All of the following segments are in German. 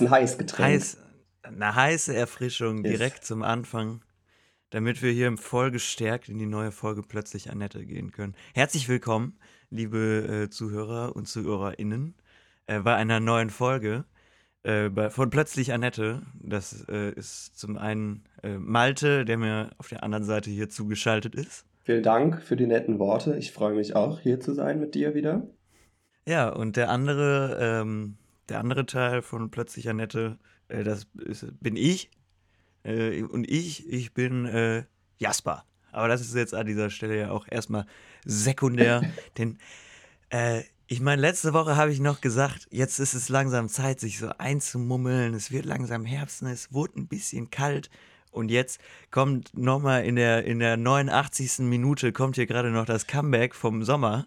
Ist ein heiß Getränk. Heiß, eine heiße Erfrischung Yes. direkt zum Anfang, damit wir hier voll gestärkt in die neue Folge plötzlich Annette gehen können. Herzlich willkommen, liebe äh, Zuhörer und ZuhörerInnen, äh, bei einer neuen Folge äh, bei, von Plötzlich Annette. Das äh, ist zum einen äh, Malte, der mir auf der anderen Seite hier zugeschaltet ist. Vielen Dank für die netten Worte. Ich freue mich auch, hier zu sein mit dir wieder. Ja, und der andere, ähm, der andere Teil von Plötzlich Annette, äh, das ist, bin ich. Äh, und ich, ich bin äh, Jasper. Aber das ist jetzt an dieser Stelle ja auch erstmal sekundär, denn äh, ich meine, letzte Woche habe ich noch gesagt, jetzt ist es langsam Zeit, sich so einzumummeln. Es wird langsam Herbst, ne? es wurde ein bisschen kalt. Und jetzt kommt nochmal in der, in der 89. Minute, kommt hier gerade noch das Comeback vom Sommer.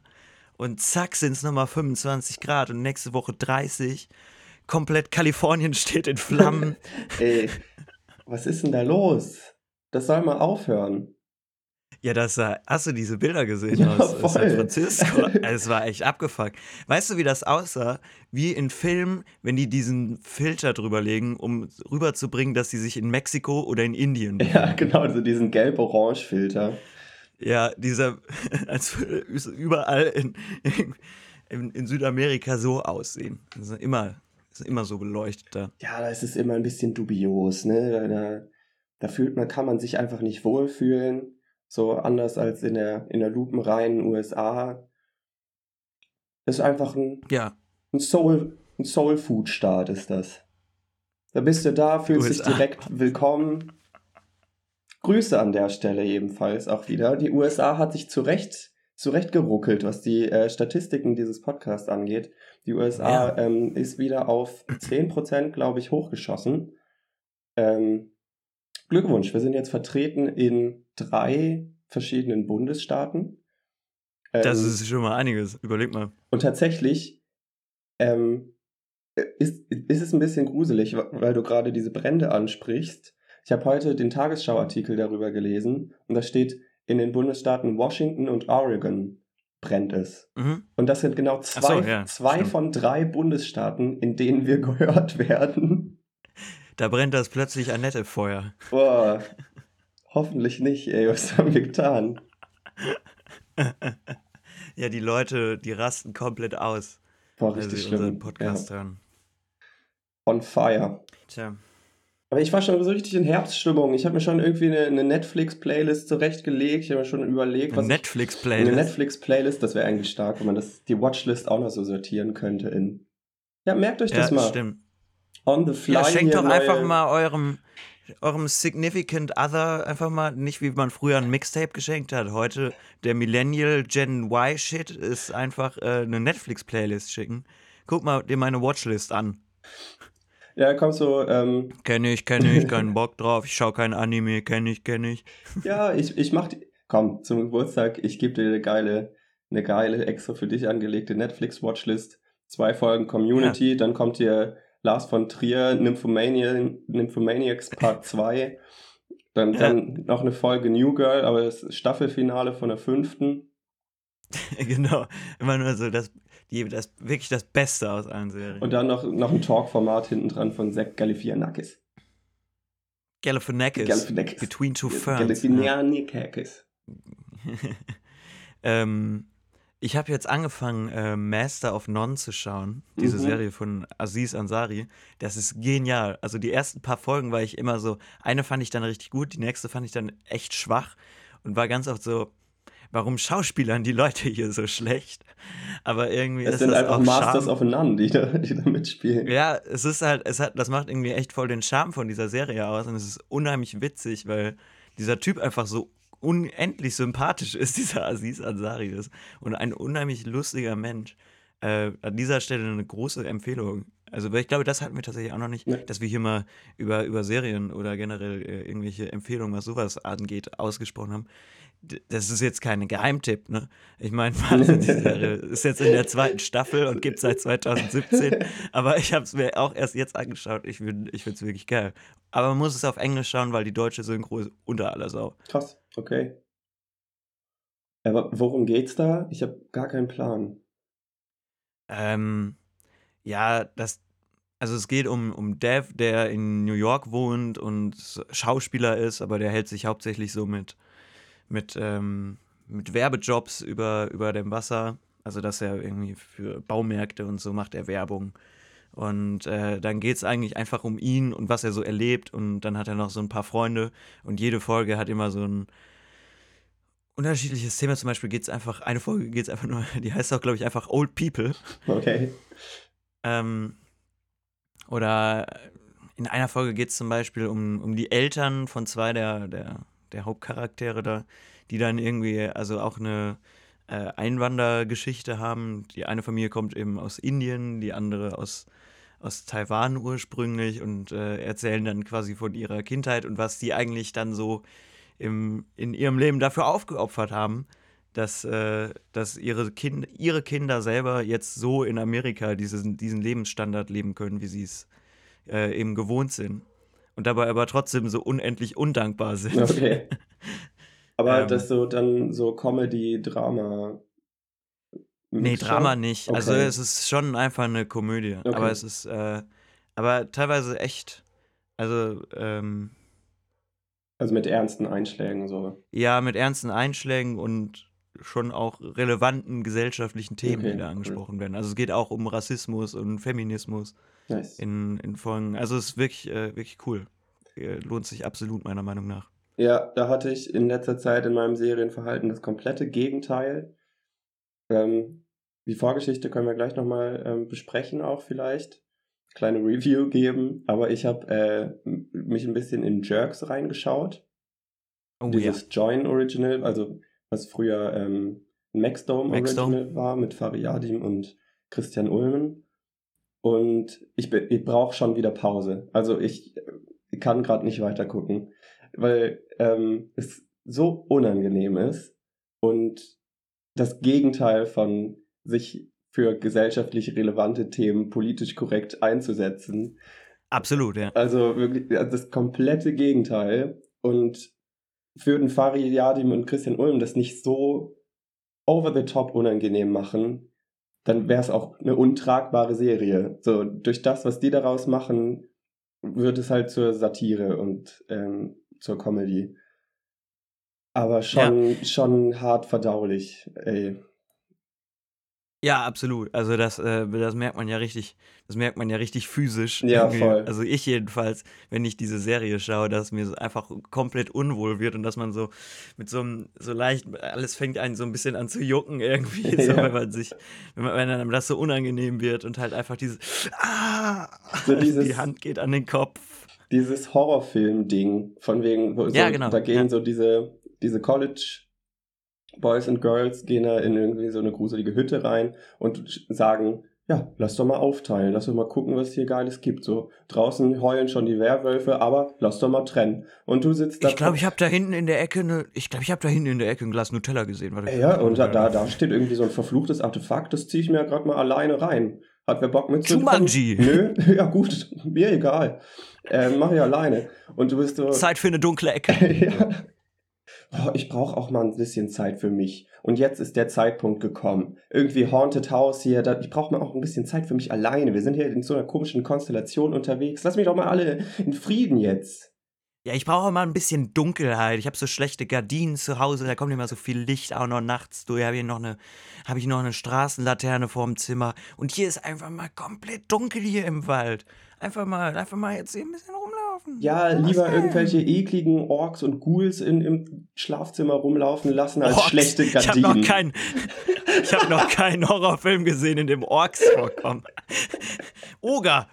Und zack sind es nochmal 25 Grad und nächste Woche 30. Komplett Kalifornien steht in Flammen. Ey, was ist denn da los? Das soll mal aufhören. ja, das war, hast du diese Bilder gesehen Ja, aus, aus San voll. Francisco? Es war echt abgefuckt. Weißt du, wie das aussah? Wie in Filmen, wenn die diesen Filter drüber legen, um rüberzubringen, dass sie sich in Mexiko oder in Indien Ja, genau, also diesen gelb-orange-Filter. Ja, dieser, als würde es überall in, in, in Südamerika so aussehen. Das ist immer, das ist immer so beleuchtet da. Ja, da ist es immer ein bisschen dubios, ne? Da, da, da fühlt man, kann man sich einfach nicht wohlfühlen. So anders als in der, in der lupenreinen USA. Das ist einfach ein, Ja, ein Soul, ein Soul-Food-Staat ist das. Da bist du da, fühlst dich direkt willkommen. Grüße an der Stelle ebenfalls auch wieder. Die USA hat sich zurecht, zurecht geruckelt, was die äh, Statistiken dieses Podcasts angeht. Die USA Ja. ähm, ist wieder auf 10%, glaube ich, hochgeschossen. Ähm, Glückwunsch, wir sind jetzt vertreten in drei verschiedenen Bundesstaaten. das Ähm, ist schon mal einiges. Überleg mal. und tatsächlich ähm, ist, ist es ein bisschen gruselig, weil du gerade diese Brände ansprichst. Ich habe heute den Tagesschau-Artikel darüber gelesen und da steht, in den Bundesstaaten Washington und Oregon brennt es. Mhm. Und das sind genau zwei, so, ja, zwei stimmt. von drei Bundesstaaten, in denen wir gehört werden. Da brennt das plötzlich Annette Feuer. Boah, hoffentlich nicht, ey, was haben wir getan? ja, die Leute, die rasten komplett aus, Boah, wenn richtig sie schlimm. Podcast ja. hören. On fire. Tja. Aber ich war schon so richtig in Herbststimmung. Ich habe mir schon irgendwie eine, eine Netflix-Playlist zurechtgelegt. Ich habe mir schon überlegt, was ich, eine Netflix-Playlist. Netflix-Playlist, das wäre eigentlich stark, wenn man das, die Watchlist auch noch so sortieren könnte in. Ja, merkt euch das ja, mal. stimmt. On the fly. Ja, schenkt doch einfach neue- mal eurem, eurem Significant Other einfach mal, nicht wie man früher ein Mixtape geschenkt hat. Heute der Millennial Gen Y Shit ist einfach äh, eine Netflix-Playlist schicken. Guck mal dir meine Watchlist an. Ja, kommst so, ähm, Kenn ich, kenn ich, keinen Bock drauf. Ich schau kein Anime, kenn ich, kenn ich. ja, ich, ich mach die. Komm, zum Geburtstag, ich gebe dir eine geile, eine geile, extra für dich angelegte Netflix-Watchlist. Zwei Folgen Community, dann kommt hier Lars von Trier, Nymphomania, Nymphomaniacs Part 2. Dann, Ja. dann noch eine Folge New Girl, aber das Staffelfinale von der fünften. genau. Immer nur so das, die, das wirklich das Beste aus allen Serien. Und dann noch, noch ein Talk-Format hinten dran von Zack Galifianakis. Galifianakis. Galifianakis. Between Two Ferns. Galifianakis. ähm, ich habe jetzt angefangen, äh, Master of None zu schauen. Diese Mhm. Serie von Aziz Ansari. Das ist genial. Also die ersten paar Folgen war ich immer so, eine fand ich dann richtig gut, die nächste fand ich dann echt schwach und war ganz oft so, warum schauspielern die Leute hier so schlecht? Aber irgendwie Es ist sind das einfach auch Masters Charme. of None, die da, die da mitspielen. Ja, es ist halt, es hat, das macht irgendwie echt voll den Charme von dieser Serie aus und es ist unheimlich witzig, weil dieser Typ einfach so unendlich sympathisch ist, dieser Aziz Ansari ist und ein unheimlich lustiger Mensch. Äh, an dieser Stelle eine große Empfehlung. Also, weil ich glaube, das hatten wir tatsächlich auch noch nicht, Ja. dass wir hier mal über, über Serien oder generell äh, irgendwelche Empfehlungen, was sowas angeht, ausgesprochen haben. Das ist jetzt kein Geheimtipp, ne? Ich meine, die Serie ist jetzt in der zweiten Staffel und gibt seit 2017. Aber ich habe es mir auch erst jetzt angeschaut. Ich, find- ich finde es wirklich geil. Aber man muss es auf Englisch schauen, weil die deutsche Synchro ist unter aller Sau. Krass, okay. Aber worum geht's da? Ich habe gar keinen Plan. Ähm, ja, das, Also es geht um, um Dev, der in New York wohnt und Schauspieler ist, aber der hält sich hauptsächlich so mit, mit, ähm, mit Werbejobs über, über dem Wasser. Also dass er irgendwie für Baumärkte und so macht er Werbung. Und äh, dann geht es eigentlich einfach um ihn und was er so erlebt. Und dann hat er noch so ein paar Freunde. Und jede Folge hat immer so ein unterschiedliches Thema. Zum Beispiel geht es einfach, eine Folge geht es einfach nur, die heißt auch, glaube ich, einfach Old People. Okay. Ähm, oder in einer Folge geht es zum Beispiel um, um die Eltern von zwei der, der, der Hauptcharaktere da, die dann irgendwie, also auch eine äh, Einwandergeschichte haben. Die eine Familie kommt eben aus Indien, die andere aus aus Taiwan ursprünglich und äh, erzählen dann quasi von ihrer Kindheit und was die eigentlich dann so im, in ihrem Leben dafür aufgeopfert haben, dass, äh, dass ihre, kind, ihre Kinder selber jetzt so in Amerika diesen, diesen Lebensstandard leben können, wie sie es äh, eben gewohnt sind. Und dabei aber trotzdem so unendlich undankbar sind. Okay. Aber ähm, das so dann so Comedy, Drama, Nee, Drama nicht. Also okay. Also es ist schon einfach eine Komödie. Okay. Aber es ist, äh, aber teilweise echt, also, ähm, Also mit ernsten Einschlägen so. Ja, mit ernsten Einschlägen und schon auch relevanten gesellschaftlichen Themen, okay, die da angesprochen cool. werden. Also es geht auch um Rassismus und Feminismus nice. in, in Folgen. Also es ist wirklich, äh, wirklich cool. Äh, lohnt sich absolut meiner Meinung nach. Ja, da hatte ich in letzter Zeit in meinem Serienverhalten das komplette Gegenteil. Ähm, die Vorgeschichte können wir gleich nochmal ähm, besprechen, auch vielleicht. Kleine Review geben. Aber ich habe äh, mich ein bisschen in Jerks reingeschaut. Oh, Dieses ja. Join Original, also was früher ähm, Maxdome, Maxdome Original war mit Fariadim und Christian Ulmen. Und ich, ich brauche schon wieder Pause. Also ich, ich kann gerade nicht weiter gucken, weil ähm, es so unangenehm ist und das Gegenteil von sich für gesellschaftlich relevante Themen politisch korrekt einzusetzen. Absolut, ja. Also wirklich das komplette Gegenteil. Und würden Fari Yadim und Christian Ulm das nicht so over the top unangenehm machen, dann wäre es auch eine untragbare Serie. So, durch das, was die daraus machen, wird es halt zur Satire und ähm, zur Comedy. Aber schon, ja. schon hart verdaulich, ey. Ja, absolut. Also das, äh, das merkt man ja richtig, das merkt man ja richtig physisch. Ja, irgendwie. voll. Also ich jedenfalls, wenn ich diese Serie schaue, dass mir so einfach komplett unwohl wird und dass man so mit so einem, so leicht, alles fängt einen so ein bisschen an zu jucken irgendwie, ja. so, wenn man sich, wenn, man, wenn einem das so unangenehm wird und halt einfach dieses, ah, so dieses, die Hand geht an den Kopf. Dieses Horrorfilm-Ding, von wegen, so, ja, genau. da gehen ja. so diese, diese College- Boys and Girls gehen da in irgendwie so eine gruselige Hütte rein und sagen, ja, lass doch mal aufteilen, lass doch mal gucken, was hier Geiles gibt. So, draußen heulen schon die Werwölfe, aber lass doch mal trennen. Und du sitzt da. Ich glaube, ich habe da hinten in der Ecke eine, ich glaube, ich habe da hinten in der Ecke ein Glas Nutella gesehen. Warte, ja, und da, da, da steht irgendwie so ein verfluchtes Artefakt, das ziehe ich mir ja gerade mal alleine rein. Hat wer Bock mit Jumanji. Nö, ja gut, mir egal. Äh, mach ich alleine. Und du bist so. Zeit für eine dunkle Ecke. ja oh, ich brauche auch mal ein bisschen Zeit für mich. Und jetzt ist der Zeitpunkt gekommen. Irgendwie Haunted House hier, da, ich brauche mal auch ein bisschen Zeit für mich alleine. Wir sind hier in so einer komischen Konstellation unterwegs. Lass mich doch mal alle in Frieden jetzt. Ja, ich brauche mal ein bisschen Dunkelheit. Ich habe so schlechte Gardinen zu Hause, da kommt immer so viel Licht auch noch nachts durch. Habe ich noch habe ich noch eine Straßenlaterne vorm Zimmer und hier ist einfach mal komplett dunkel hier im Wald. Einfach mal einfach mal jetzt hier ein bisschen rumlaufen. Ja, lieber denn? irgendwelche ekligen Orks und Ghouls in, im Schlafzimmer rumlaufen lassen als Orks. schlechte Gardinen. Ich habe noch, kein, hab noch keinen Horrorfilm gesehen, in dem Orks vorkommen. Oger.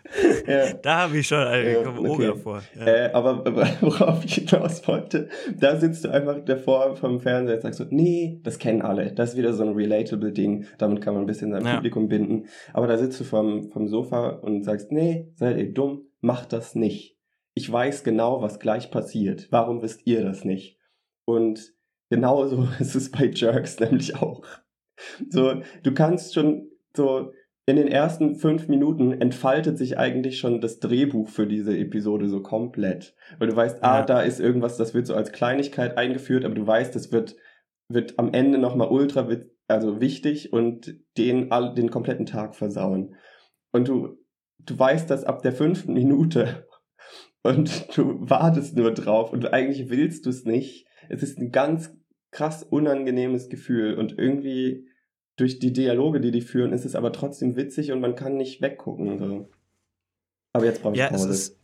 Ja. Da habe ich schon äh, ja, okay. Oger vor. Ja. Äh, aber worauf ich hinaus wollte, da sitzt du einfach davor vom Fernseher und sagst so, nee, das kennen alle. Das ist wieder so ein relatable Ding. Damit kann man ein bisschen sein Publikum binden. Aber da sitzt du vom, vom Sofa und sagst, nee, seid ihr dumm, macht das nicht ich weiß genau, was gleich passiert. Warum wisst ihr das nicht? Und genauso ist es bei Jerks nämlich auch. So, du kannst schon so in den ersten fünf Minuten entfaltet sich eigentlich schon das Drehbuch für diese Episode so komplett. Weil du weißt, ah, da ist irgendwas, das wird so als Kleinigkeit eingeführt, aber du weißt, das wird, wird am Ende nochmal ultra also wichtig und den, den kompletten Tag versauen. Und du du weißt das ab der fünften Minute und du wartest nur drauf und eigentlich willst du es nicht. Es ist ein ganz krass unangenehmes Gefühl und irgendwie durch die Dialoge, die die führen, ist es aber trotzdem witzig und man kann nicht weggucken. So. Aber jetzt brauche ich Ja, es Pause. ist.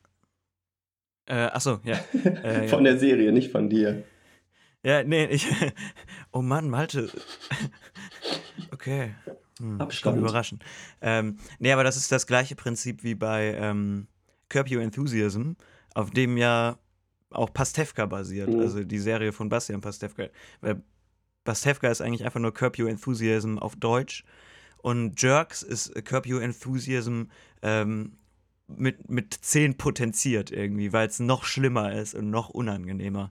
Äh, achso, ja. Äh, von ja. der Serie, nicht von dir. Ja, nee, ich. Oh Mann, Malte. Okay. Hm. Abstand. Überraschen. Ähm, nee, aber das ist das gleiche Prinzip wie bei ähm, Curb Your Enthusiasm, auf dem ja auch Pastewka basiert, Mhm. also die Serie von Bastian Pastewka. Weil Pastewka ist eigentlich einfach nur Curb Your Enthusiasm auf Deutsch und Jerks ist Curb Your Enthusiasm ähm, mit, mit 10 potenziert irgendwie, weil es noch schlimmer ist und noch unangenehmer.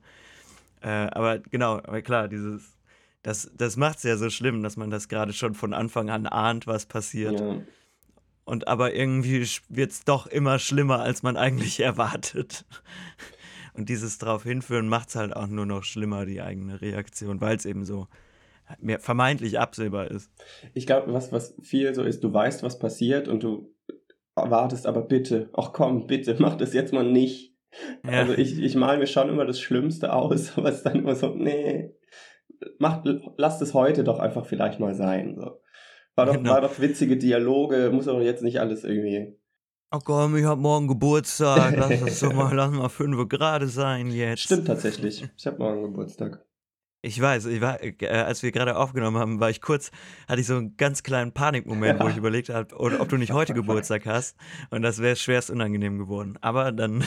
Äh, aber genau, aber klar, dieses, das, das macht es ja so schlimm, dass man das gerade schon von Anfang an ahnt, was passiert. Ja. Und aber irgendwie wird es doch immer schlimmer, als man eigentlich erwartet. Und dieses drauf hinführen macht es halt auch nur noch schlimmer, die eigene Reaktion, weil es eben so mehr vermeintlich absehbar ist. Ich glaube, was, was viel so ist, du weißt, was passiert und du wartest aber bitte, ach komm, bitte, mach das jetzt mal nicht. Ja. Also ich, ich mal mir schon immer das Schlimmste aus, aber es ist dann immer so, nee, mach, lass das heute doch einfach vielleicht mal sein. So. War, doch, Genau. war doch witzige Dialoge, muss doch jetzt nicht alles irgendwie. Oh komm, ich hab morgen Geburtstag, lass das doch mal, lass mal fünf gerade sein jetzt. Stimmt tatsächlich. Ich habe morgen Geburtstag. Ich weiß, ich war, äh, als wir gerade aufgenommen haben, war ich kurz, hatte ich so einen ganz kleinen Panikmoment, wo ich überlegt habe, ob du nicht heute Geburtstag hast. Und das wäre schwerst unangenehm geworden. Aber dann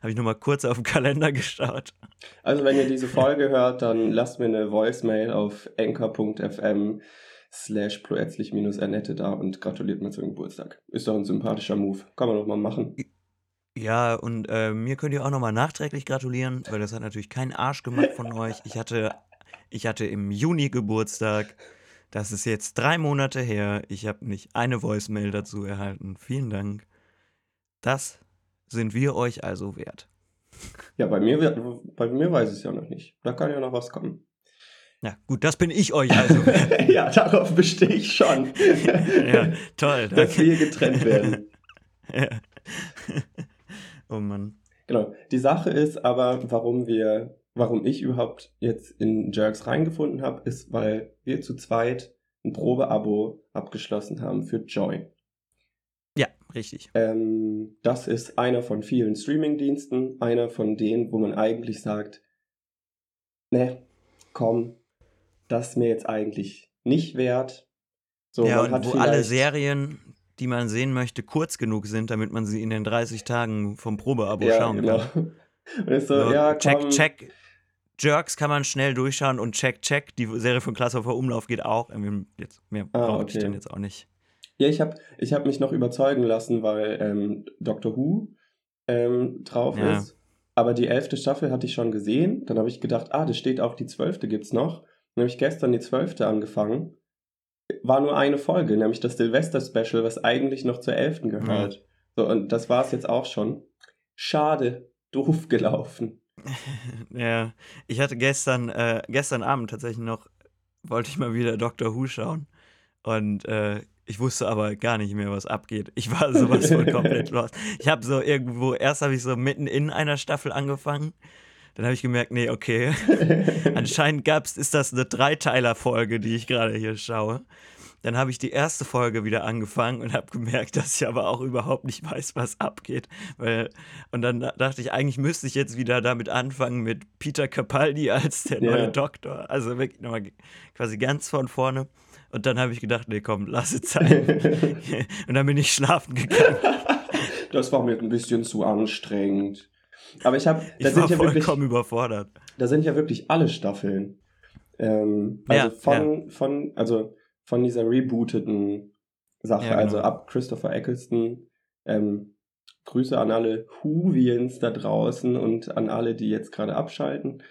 habe ich nochmal kurz auf den Kalender geschaut. Also wenn ihr diese Folge hört, dann lasst mir eine Voicemail auf anchor.fm slash ploetzlich-ernette da und gratuliert mir zum Geburtstag. Ist doch ein sympathischer Move. Kann man doch mal machen. Ja, und äh, mir könnt ihr auch nochmal nachträglich gratulieren, weil das hat natürlich keinen Arsch gemacht von euch. Ich hatte, ich hatte im Juni Geburtstag. Das ist jetzt drei Monate her. Ich habe nicht eine Voicemail dazu erhalten. Vielen Dank. Das sind wir euch also wert. Ja, bei mir, wird- bei mir weiß ich es ja noch nicht. Da kann ja noch was kommen. Na gut, das bin ich euch also ja, darauf bestehe ich schon. ja, toll. Dass Danke. wir getrennt werden. ja. oh Mann. Genau. Die Sache ist aber, warum wir, warum ich überhaupt jetzt in Jerks reingefunden habe, ist, weil wir zu zweit ein Probeabo abgeschlossen haben für Join. Ja, richtig. Ähm, das ist einer von vielen Streamingdiensten, einer von denen, wo man eigentlich sagt, ne, komm, das ist mir jetzt eigentlich nicht wert. So, ja, und hat wo alle Serien, die man sehen möchte, kurz genug sind, damit man sie in den 30 Tagen vom Probeabo ja, schauen genau. kann. Und ist so, So, ja, check, komm, check. Jerks kann man schnell durchschauen und check, check. Die Serie von Klasshofer Umlauf geht auch. Jetzt, mehr Ah, brauche ich okay. dann jetzt auch nicht. Ja, ich habe ich hab mich noch überzeugen lassen, weil ähm, Doctor Who ähm, drauf Ja. ist. Aber die elfte Staffel hatte ich schon gesehen. Dann habe ich gedacht, ah, das steht auch, die zwölfte gibt's noch. Dann habe ich gestern die zwölfte angefangen. War nur eine Folge, nämlich das Silvester-Special, was eigentlich noch zur elften gehört. So, und das war's jetzt auch schon. Schade, doof gelaufen. ja, ich hatte gestern, äh, gestern Abend tatsächlich noch, wollte ich mal wieder Doctor Who schauen. Und äh, ich wusste aber gar nicht mehr, was abgeht. Ich war sowas von komplett lost. Ich habe so irgendwo, erst habe ich so mitten in einer Staffel angefangen. Dann habe ich gemerkt, nee, okay. Anscheinend gab's, ist das eine Dreiteiler-Folge, die ich gerade hier schaue. Dann habe ich die erste Folge wieder angefangen und habe gemerkt, dass ich aber auch überhaupt nicht weiß, was abgeht. Weil, und dann da- dachte ich, eigentlich müsste ich jetzt wieder damit anfangen mit Peter Capaldi als der Ja. neue Doktor. Also wirklich nochmal quasi ganz von vorne. Und dann habe ich gedacht, nee, komm, lass es sein. und dann bin ich schlafen gegangen. das war mir ein bisschen zu anstrengend. Aber ich habe, da Ich sind ja wirklich, überfordert. da sind ja wirklich alle Staffeln. Ähm, also Ja, von, von, also von dieser rebooteten Sache, Ja, genau. also ab Christopher Eccleston. Ähm, Grüße an alle Whovians da draußen und an alle, die jetzt gerade abschalten.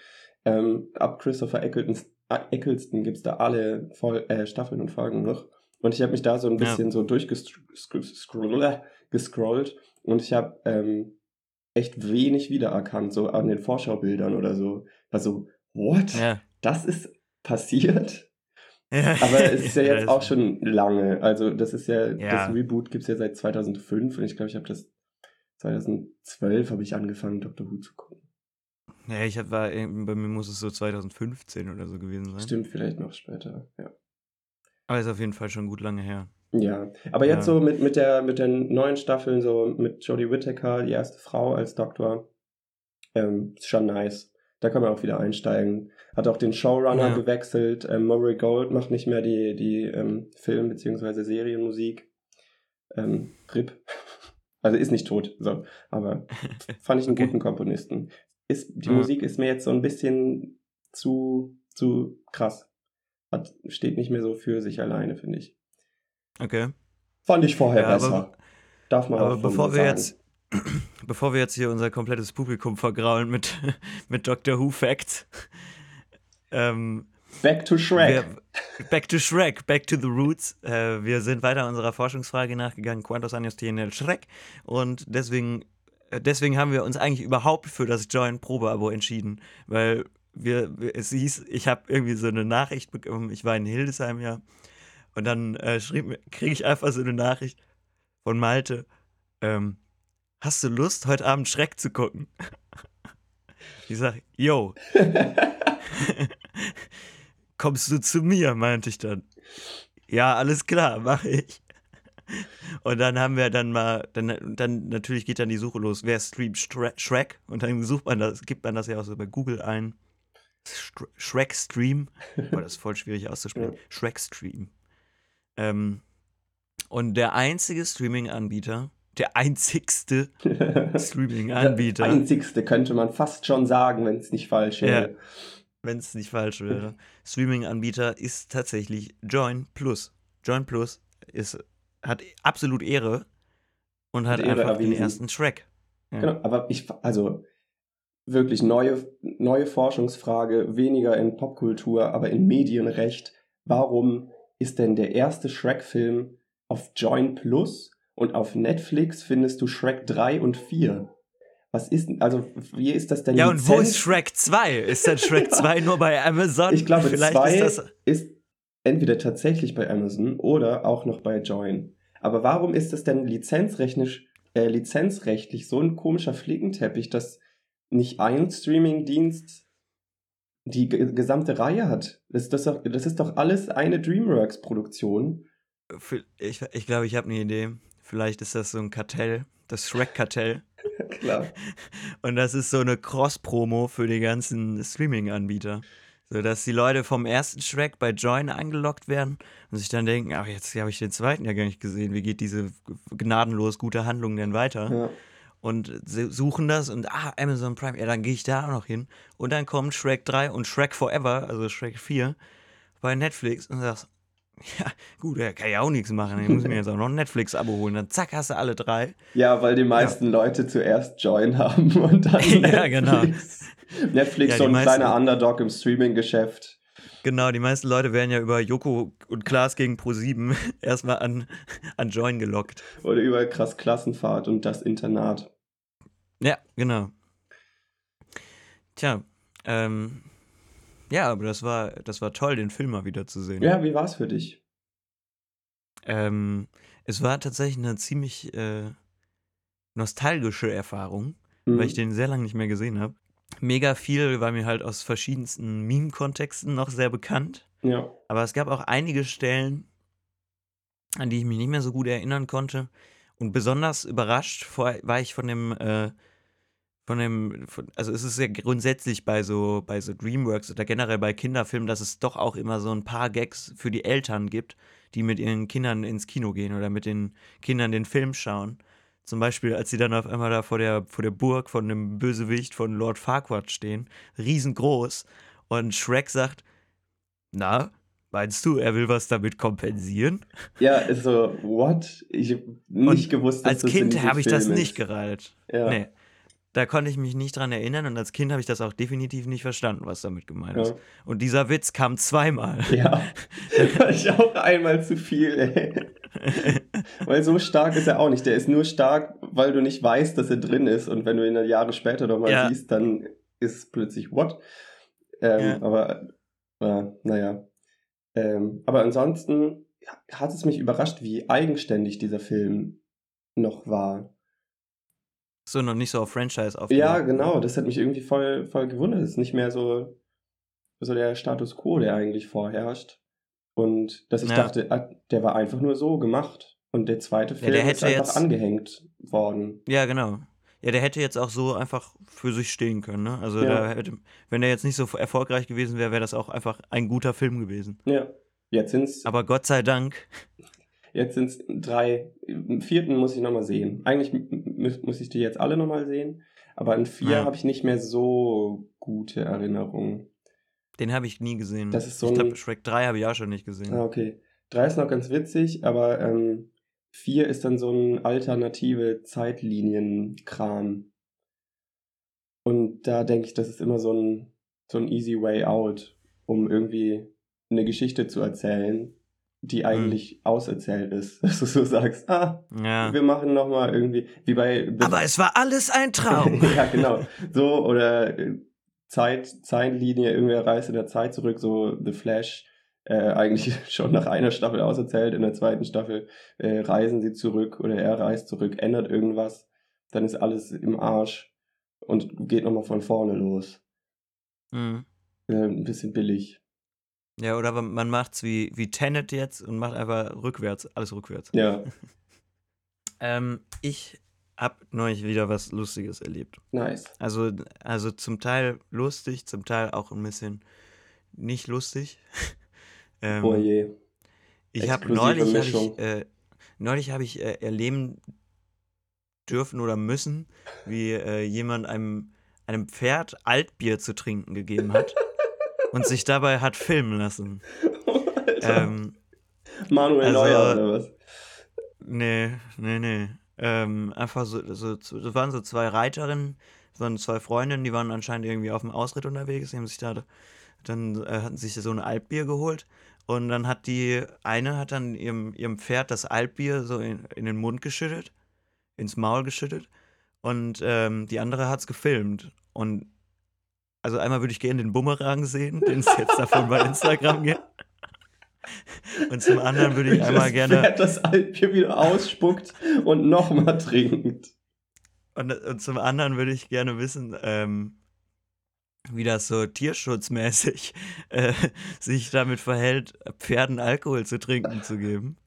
Ähm, ab Christopher Eccleston, Eccleston gibt es da alle Vol äh, Staffeln und Folgen noch. Und ich habe mich da so ein Ja. bisschen so durchgescrollt und ich habe ähm, echt wenig wiedererkannt, so an den Vorschaubildern oder so. War so, what? Ja. Das ist passiert? Aber es ist ja jetzt auch schon lange. Also das ist ja, Ja. das Reboot gibt es ja seit 2005 und ich glaube, ich habe das 2012 habe ich angefangen, Doctor Who zu gucken. Ja, ich hab, war, bei mir muss es so 2015 oder so gewesen sein. Stimmt, vielleicht noch später, ja. Aber ist auf jeden Fall schon gut lange her. Ja, aber jetzt Ja. so mit, mit, der, mit den neuen Staffeln, so mit Jodie Whittaker, die erste Frau als Doktor, ähm, ist schon nice. Da kann man auch wieder einsteigen. Hat auch den Showrunner Ja. gewechselt. Ähm, Murray Gold macht nicht mehr die, die ähm, Film- bzw. Serienmusik. Ähm, RIP. Also ist nicht tot, so. Aber fand ich einen Okay. guten Komponisten. Ist, die Ja. Musik ist mir jetzt so ein bisschen zu, zu krass. Hat, steht nicht mehr so für sich alleine, finde ich. Okay. Fand ich vorher Ja, aber- besser. Darf man Aber auch bevor wir sagen. jetzt, bevor wir jetzt hier unser komplettes Publikum vergraulen mit, mit Doctor Who Facts, ähm, Back to Shrek. Wir, back to Shrek, back to the roots. Äh, wir sind weiter unserer Forschungsfrage nachgegangen, Quantos años tiene Shrek? Und deswegen, äh, deswegen haben wir uns eigentlich überhaupt für das Join Probeabo entschieden, weil wir, wir- es hieß, ich habe irgendwie so eine Nachricht bekommen, ich war in Hildesheim ja, und dann äh, kriege ich einfach so eine Nachricht von Malte, ähm, hast du Lust, heute Abend Schreck zu gucken? Ich sag, yo, kommst du zu mir, meinte ich dann. Ja, alles klar, mache ich. Und dann haben wir dann mal, dann, dann natürlich geht dann die Suche los, wer streamt Shre- Shrek? Und dann sucht man das, gibt man das ja auch so bei Google ein. Shrek Stream. Boah, das ist voll schwierig auszusprechen. Shrek Stream. Ähm, und der einzige Streaming-Anbieter, der einzigste Streaming-Anbieter, Der einzigste könnte man fast schon sagen, wenn es nicht falsch wäre. wenn es nicht falsch wäre, Streaming-Anbieter ist tatsächlich Join Plus. Join Plus ist, hat absolut Ehre und hat Ehre einfach den erwiesen. ersten Shrek. Ja. Genau, aber ich, also wirklich neue, neue Forschungsfrage, weniger in Popkultur, aber in Medienrecht. Warum ist denn der erste Shrek-Film auf Join Plus und auf Netflix findest du Shrek 3 und 4? Was ist denn, also wie ist das denn? Ja, und wo ist Lizenz- Shrek 2? Ist dann Shrek 2 nur bei Amazon? Ich glaube, Vielleicht 2 ist das. ist entweder tatsächlich bei Amazon oder auch noch bei Join. Aber warum ist das denn lizenzrechtlich, äh, lizenzrechtlich so ein komischer Flickenteppich, dass nicht ein Streamingdienst die ge gesamte Reihe hat? Das, ist doch, das ist doch alles eine DreamWorks-Produktion. Ich, ich glaube, ich habe eine Idee. Vielleicht ist das so ein Kartell, das Shrek-Kartell. Klar. Und das ist so eine Cross-Promo für die ganzen Streaming-Anbieter. So dass die Leute vom ersten Shrek bei Join eingeloggt werden und sich dann denken, ach, jetzt habe ich den zweiten ja gar nicht gesehen. Wie geht diese gnadenlos gute Handlung denn weiter? Ja. Und sie suchen das und ah, Amazon Prime, ja, dann gehe ich da auch noch hin. Und dann kommt Shrek 3 und Shrek Forever, also Shrek 4, bei Netflix und sagst, ja, gut, da kann ich auch nichts machen. Ich muss mir jetzt auch noch ein Netflix-Abo holen. Dann zack, hast du alle drei. ja, weil die meisten Leute zuerst Join haben und dann Ja, genau. Netflix. Netflix Ja, so ein meisten- kleiner Underdog im Streaming-Geschäft. Genau, die meisten Leute werden ja über Joko und Klaas gegen Pro7 erstmal an, an Join gelockt. Oder über krass Klassenfahrt und das Internat. Ja, genau. Tja, ähm, ja, aber das war, das war toll, den Film mal wieder zu sehen. Ja, wie war's für dich? Ähm, es war tatsächlich eine ziemlich äh, nostalgische Erfahrung, Mhm. weil ich den sehr lange nicht mehr gesehen habe. Mega viel war mir halt aus verschiedensten Meme-Kontexten noch sehr bekannt. Ja. Aber es gab auch einige Stellen, an die ich mich nicht mehr so gut erinnern konnte. Und besonders überrascht war ich von dem, äh, von dem, von, also es ist ja grundsätzlich bei so, bei so Dreamworks oder generell bei Kinderfilmen, dass es doch auch immer so ein paar Gags für die Eltern gibt, die mit ihren Kindern ins Kino gehen oder mit den Kindern den Film schauen. Zum Beispiel, als sie dann auf einmal da vor der, vor der Burg von dem Bösewicht von Lord Farquaad stehen, riesengroß, und Shrek sagt, na, meinst du, er will was damit kompensieren? Ja, ist so, what? Ich hab nicht gewusst, dass Als das in Kind habe ich das Film nicht ist. gereilt. Ja. Nee. Da konnte ich mich nicht dran erinnern und als Kind habe ich das auch definitiv nicht verstanden, was damit gemeint ist. Ja. Und dieser Witz kam zweimal. Ja, ich auch einmal zu viel, ey. Weil so stark ist er auch nicht. Der ist nur stark, weil du nicht weißt, dass er drin ist. Und wenn du ihn dann Jahre später nochmal Ja. siehst, dann ist plötzlich what? Ähm, Ja. Aber, äh, naja. Ähm, aber ansonsten hat es mich überrascht, wie eigenständig dieser Film noch war. So noch nicht so auf Franchise auf. Ja, genau, das hat mich irgendwie voll, voll gewundert. Es ist nicht mehr so, so der Status quo, der eigentlich vorherrscht. Und dass ich ja. dachte, ah, der war einfach nur so gemacht. Und der zweite Film ja, der ist einfach angehängt worden. Ja, genau. Ja, der hätte jetzt auch so einfach für sich stehen können. Ne? Also, ja. hätte, wenn der jetzt nicht so erfolgreich gewesen wäre, wäre das auch einfach ein guter Film gewesen. Ja, jetzt sind es. Aber Gott sei Dank. Jetzt sind es drei. Im vierten muss ich nochmal sehen. Eigentlich muss ich die jetzt alle nochmal sehen. Aber in vier ja. habe ich nicht mehr so gute Erinnerungen. Den habe ich nie gesehen. Das ist so ich glaube, Shrek 3 habe ich auch schon nicht gesehen. Ah, okay. 3 ist noch ganz witzig, aber ähm, 4 ist dann so ein alternative Zeitlinien-Kram. Und da denke ich, das ist immer so ein, so ein easy way out, um irgendwie eine Geschichte zu erzählen, die hm. eigentlich hm. auserzählt ist. Dass du so sagst, ah, ja. wir machen nochmal irgendwie, wie bei... The Aber es war alles ein Traum. ja, genau. So, oder äh, Zeit, Zeitlinie, irgendwer reist in der Zeit zurück, so The Flash äh, eigentlich schon nach einer Staffel auserzählt. In der zweiten Staffel äh, reisen sie zurück oder er reist zurück, ändert irgendwas, dann ist alles im Arsch und geht nochmal von vorne los. Mhm. Äh, ein bisschen billig. Ja, oder man macht's wie, wie Tenet jetzt und macht einfach rückwärts, alles rückwärts. Ja. ähm, ich hab neulich wieder was Lustiges erlebt. Nice. Also, also zum Teil lustig, zum Teil auch ein bisschen nicht lustig. Ähm, oh je. Ich habe neulich habe ich, äh, neulich habe ich äh, erleben dürfen oder müssen, wie äh, jemand einem, einem Pferd Altbier zu trinken gegeben hat und sich dabei hat filmen lassen. Oh, ähm, Manuel also, Neuer oder was? Nee, nee, nee. Ähm, einfach so, so, das waren so zwei Reiterinnen, das waren zwei Freundinnen, die waren anscheinend irgendwie auf dem Ausritt unterwegs, die haben sich da, dann äh, hatten sich so ein Altbier geholt und dann hat die eine hat dann ihrem, ihrem Pferd das Altbier so in, in den Mund geschüttet, ins Maul geschüttet. Und ähm, die andere hat es gefilmt. Und also einmal würde ich gerne den Bumerang sehen, den es jetzt davon bei Instagram gibt. Und zum anderen würde ich das einmal gerne. Pferd das Altbier wieder ausspuckt und nochmal trinkt. Und, und, zum anderen würde ich gerne wissen, ähm, wie das so tierschutzmäßig äh, sich damit verhält, Pferden Alkohol zu trinken zu geben.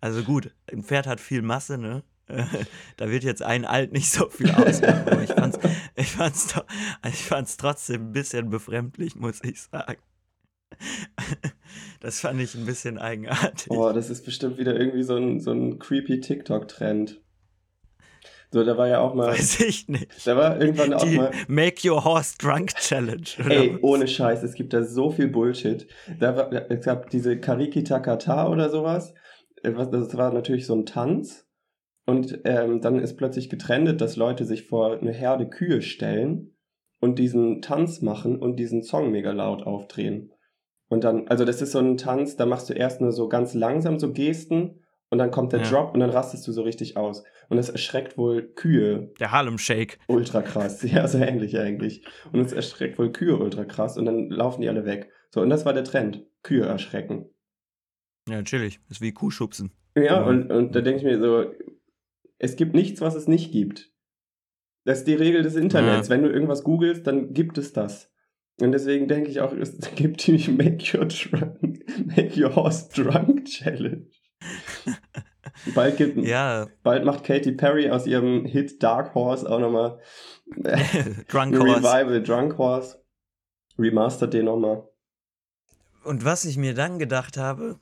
Also gut, ein Pferd hat viel Masse, ne? da wird jetzt ein Alt nicht so viel ausmachen, aber ich fand's, ich fand's, doch, ich fand's trotzdem ein bisschen befremdlich, muss ich sagen. Das fand ich ein bisschen eigenartig. Oh, das ist bestimmt wieder irgendwie so ein, so ein creepy TikTok-Trend. So, da war ja auch mal. Weiß ich nicht. Da war irgendwann auch Die mal. Make Your Horse Drunk Challenge. Ey, was? ohne Scheiß, es gibt da so viel Bullshit. Da war, es gab diese Karikita Kata oder sowas. Äh, das war natürlich so ein Tanz. Und ähm, dann ist plötzlich getrennt, dass Leute sich vor eine Herde Kühe stellen und diesen Tanz machen und diesen Song mega laut aufdrehen. Und dann, also das ist so ein Tanz, da machst du erst nur so ganz langsam so Gesten und dann kommt der ja. Drop und dann rastest du so richtig aus. Und das erschreckt wohl Kühe. Der Harlem Shake. Ultra krass. Ja, so ähnlich eigentlich. Und es erschreckt wohl Kühe ultra krass und dann laufen die alle weg. So, und das war der Trend. Kühe erschrecken. Ja, chillig. Das ist wie Kuhschubsen. Ja, und, und da denke ich mir so, es gibt nichts, was es nicht gibt. Das ist die Regel des Internets. Ja. Wenn du irgendwas googelst, dann gibt es das. Und deswegen denke ich auch, es gibt die Make Your, drunk, Make Your Horse Drunk Challenge. Bald, gibt, ja. bald macht Katy Perry aus ihrem Hit Dark Horse auch nochmal Drunk Horse. Revival Drunk Horse. Remastert den nochmal. Und was ich mir dann gedacht habe,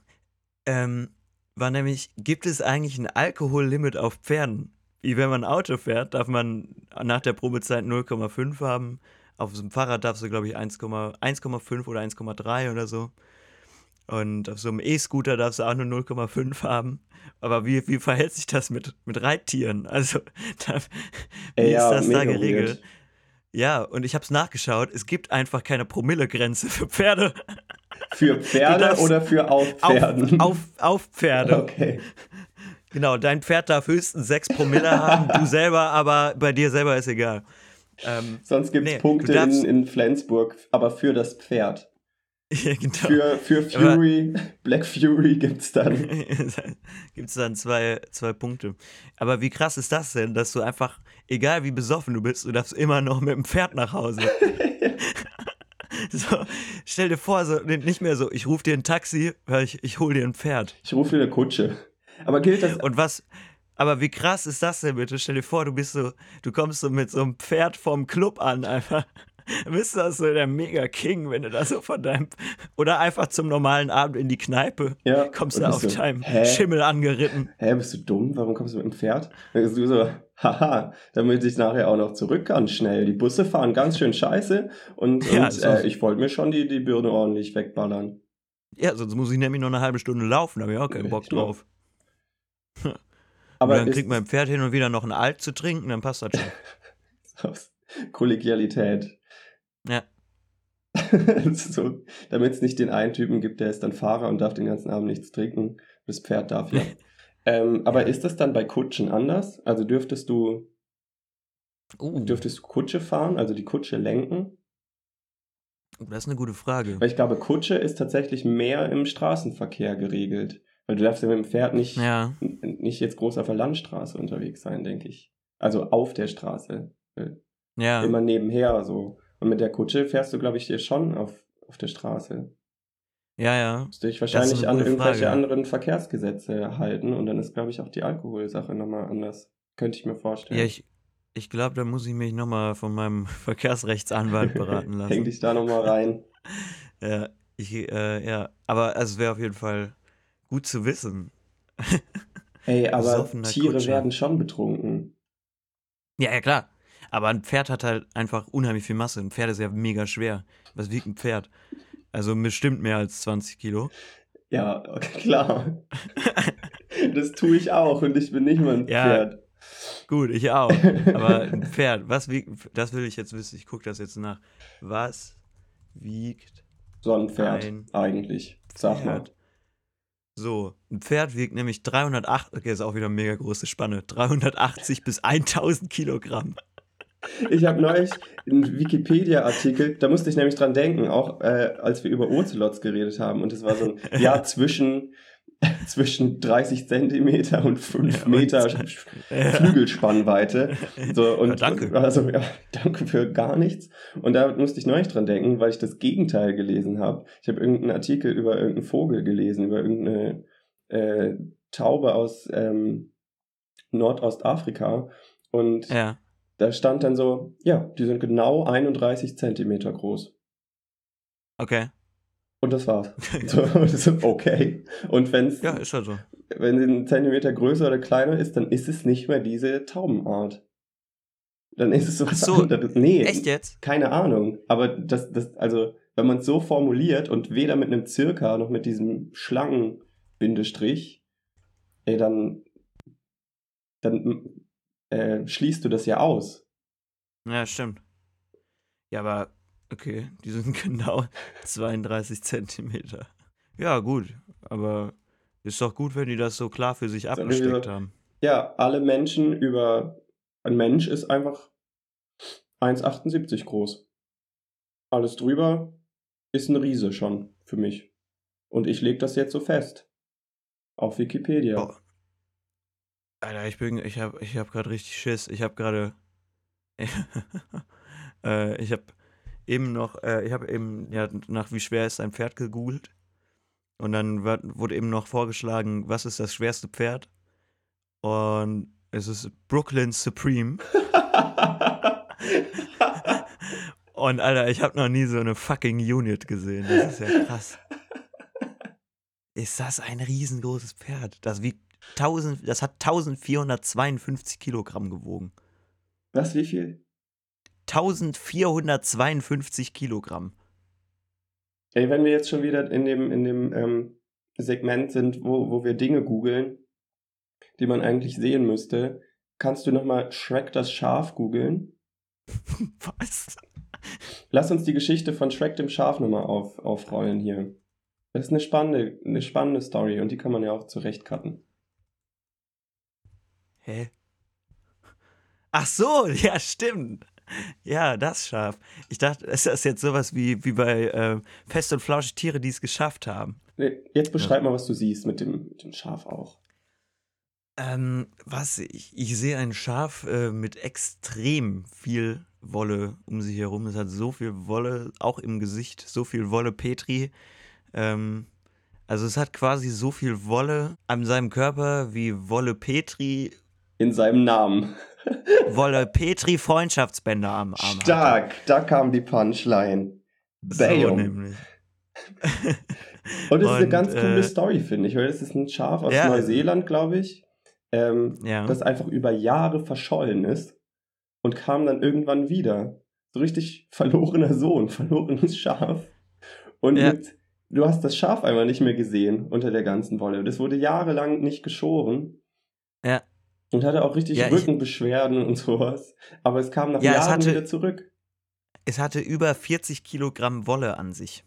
ähm, war nämlich, gibt es eigentlich ein Alkohollimit auf Pferden? Wie wenn man Auto fährt, darf man nach der Probezeit 0,5 haben. Auf so einem Fahrrad darfst du, glaube ich, 1,5 oder 1,3 oder so. Und auf so einem E-Scooter darfst du auch nur 0,5 haben. Aber wie, wie verhält sich das mit, mit Reittieren? Also, da, wie ja, ist das da geregelt? Weird. Ja, und ich habe es nachgeschaut. Es gibt einfach keine Promillegrenze für Pferde. Für Pferde oder für auf Pferden? Auf, auf, auf Pferde. Okay. Genau, dein Pferd darf höchstens 6 Promille haben, du selber, aber bei dir selber ist egal. Ähm, Sonst gibt es nee, Punkte in, in Flensburg, aber für das Pferd. Ja, genau. Für, für Fury, Black Fury gibt's dann. Gibt es dann zwei, zwei Punkte. Aber wie krass ist das denn, dass du einfach, egal wie besoffen du bist, du darfst immer noch mit dem Pferd nach Hause. so, stell dir vor, so, nicht mehr so, ich rufe dir ein Taxi, ich, ich hole dir ein Pferd. Ich rufe dir eine Kutsche. Aber gilt das. Und was, aber wie krass ist das denn bitte? Stell dir vor, du bist so, du kommst so mit so einem Pferd vom Club an, einfach. Bist du das so der Mega-King, wenn du da so von deinem. Oder einfach zum normalen Abend in die Kneipe Ja, kommst du auf so, deinem hä? Schimmel angeritten. Hä, bist du dumm? Warum kommst du mit dem Pferd? Dann bist du so, haha, damit ich nachher auch noch zurück kann, schnell. Die Busse fahren ganz schön scheiße und, Ja, und äh, ich wollte mir schon die, die Birne ordentlich wegballern. Ja, sonst muss ich nämlich noch eine halbe Stunde laufen, da habe ich auch keinen Bock drauf. Aber und dann kriegt mein Pferd hin und wieder noch ein Alt zu trinken, dann passt das schon. Kollegialität. Ja. so, damit es nicht den einen Typen gibt, der ist dann Fahrer und darf den ganzen Abend nichts trinken. Das Pferd darf ja. ähm, aber ist das dann bei Kutschen anders? Also dürftest du, Uh, dürftest du Kutsche fahren, also die Kutsche lenken? das ist eine gute Frage. Weil ich glaube, Kutsche ist tatsächlich mehr im Straßenverkehr geregelt. Weil du darfst ja mit dem Pferd nicht, Ja, nicht jetzt groß auf der Landstraße unterwegs sein, denke ich. Also auf der Straße. ja. Immer nebenher so. Und mit der Kutsche fährst du, glaube ich, hier schon auf, auf der Straße. Ja, ja. Musst dich wahrscheinlich an irgendwelche Frage. anderen Verkehrsgesetze halten und dann ist, glaube ich, auch die Alkoholsache nochmal anders. Könnte ich mir vorstellen. Ja, ich, ich glaube, da muss ich mich nochmal von meinem Verkehrsrechtsanwalt beraten Häng lassen. dich da nochmal rein. Ja, ich, äh, ja. Aber es wäre auf jeden Fall gut zu wissen. Ey, aber Tiere Kutscher. werden schon betrunken. Ja, ja, klar. Aber ein Pferd hat halt einfach unheimlich viel Masse. Ein Pferd ist ja mega schwer. Was wiegt ein Pferd? Also bestimmt mehr als 20 Kilo. Ja, okay, klar. das tue ich auch und ich bin nicht mal ein Ja, Pferd. Gut, ich auch. Aber ein Pferd, was wiegt, das will ich jetzt wissen. Ich gucke das jetzt nach. Was wiegt So ein Pferd, Ein eigentlich. Sag mal. Pferd? So, ein Pferd wiegt nämlich 308, okay, ist auch wieder eine mega große Spanne, 380 bis 1000 Kilogramm. Ich habe neulich einen Wikipedia-Artikel, da musste ich nämlich dran denken, auch äh, als wir über Ocelots geredet haben. Und es war so ein Jahr zwischen, zwischen 30 Zentimeter und 5 Ja, Meter Ja. Flügelspannweite. So, und Ja, danke. Also, ja, danke für gar nichts. Und da musste ich neulich dran denken, weil ich das Gegenteil gelesen habe. Ich habe irgendeinen Artikel über irgendeinen Vogel gelesen, über irgendeine äh, Taube aus ähm, Nordostafrika. Und Ja, da stand dann so, ja, die sind genau 31 Zentimeter groß. okay. Und das war's. So, okay. Und wenn's, Ja, ist halt so. wenn sie einen Zentimeter größer oder kleiner ist, dann ist es nicht mehr diese Taubenart. Dann ist es so Ach so, anderes. Nee, Echt jetzt? keine Ahnung. Aber das, das, also, wenn man es so formuliert und weder mit einem Zirka noch mit diesem Schlangenbindestrich, ey, dann, dann äh, schließt du das ja aus. Ja, stimmt. Ja, aber okay, die sind genau 32 Zentimeter. Ja, gut, aber ist doch gut, wenn die das so klar für sich abgesteckt so- haben. Ja, alle Menschen über. Ein Mensch ist einfach 1,78 groß. Alles drüber ist ein Riese schon für mich. Und ich lege das jetzt so fest. Auf Wikipedia. Boah. Alter, ich bin, ich hab, ich hab gerade richtig Schiss. Ich hab gerade, äh, ich hab eben noch, äh, ich hab eben, ja, nach wie schwer ist ein Pferd gegoogelt. Und dann wird, wurde eben noch vorgeschlagen, was ist das schwerste Pferd? Und es ist Brooklyn Supreme. Und Alter, ich habe noch nie so eine fucking Unit gesehen. Das ist ja krass. Ist das ein riesengroßes Pferd? Das wiegt 1000, das hat 1452 Kilogramm gewogen. Was, wie viel? 1452 Kilogramm. Ey, wenn wir jetzt schon wieder in dem, in dem ähm, Segment sind, wo, wo wir Dinge googeln, die man eigentlich sehen müsste, kannst du nochmal Shrek das Schaf googeln? Was? Lass uns die Geschichte von Shrek dem Schaf nochmal auf, aufrollen hier. Das ist eine spannende, eine spannende Story und die kann man ja auch zurechtcutten. Hä? Ach so, ja, stimmt. Ja, das Schaf. Ich dachte, ist das jetzt sowas wie, wie bei äh, Fest und Flauschig Tiere, die es geschafft haben? Jetzt beschreib mal, was du siehst mit dem, mit dem Schaf auch. Ähm, was? Ich, ich sehe ein Schaf äh, mit extrem viel Wolle um sich herum. Es hat so viel Wolle, auch im Gesicht, so viel Wolle Petri. Ähm, also es hat quasi so viel Wolle an seinem Körper wie Wolle Petri, In seinem Namen. Wolle Petri Freundschaftsbänder am Arm. Stark, da kam die Punchline. So Bam. nämlich. Und das ist eine Und, ganz coole äh, Story, finde ich, weil das ist ein Schaf aus Ja. Neuseeland, glaube ich, ähm, Ja. das einfach über Jahre verschollen ist und kam dann irgendwann wieder. So richtig verlorener Sohn, verlorenes Schaf. Und Ja. mit, du hast das Schaf einmal nicht mehr gesehen unter der ganzen Wolle. Das wurde jahrelang nicht geschoren. Und hatte auch richtig Ja, ich- Rückenbeschwerden und sowas. Aber es kam nach Ja, Jahren hatte- wieder zurück. Es hatte über 40 Kilogramm Wolle an sich.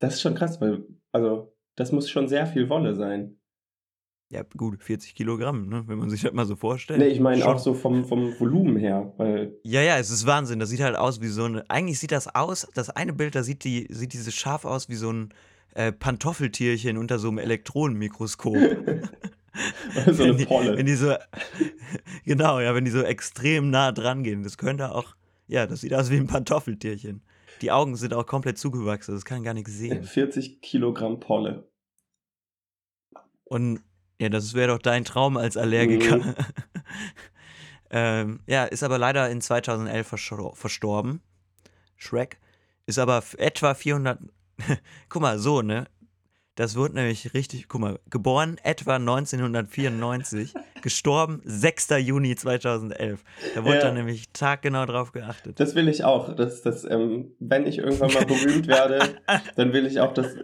Das ist schon krass, weil, also, das muss schon sehr viel Wolle sein. Ja, gut, 40 Kilogramm, ne? wenn man sich das mal so vorstellt. Nee, ich meine auch so vom, vom Volumen her, weil Ja, ja, es ist Wahnsinn. Das sieht halt aus wie so eine. Eigentlich sieht das aus, das eine Bild, da sieht, die, sieht dieses Schaf aus wie so ein äh, Pantoffeltierchen unter so einem Elektronenmikroskop. so eine Polle. Wenn die so. genau, ja, wenn die so extrem nah dran gehen. Das könnte auch. Ja, das sieht aus wie ein Pantoffeltierchen. Die Augen sind auch komplett zugewachsen, das kann gar nichts sehen. 40 Kilogramm Polle. Und ja, das wäre doch dein Traum als Allergiker. Mhm. ähm, ja, ist aber leider in 2011 verstor verstorben. Shrek. Ist aber etwa 400. guck mal, so, ne? Das wird nämlich richtig. Guck mal, geboren etwa 1994, gestorben 6. Juni 2011. Da wurde Ja. dann nämlich taggenau drauf geachtet. Das will ich auch. Das, das, ähm, wenn ich irgendwann mal berühmt werde, dann will ich auch, dass,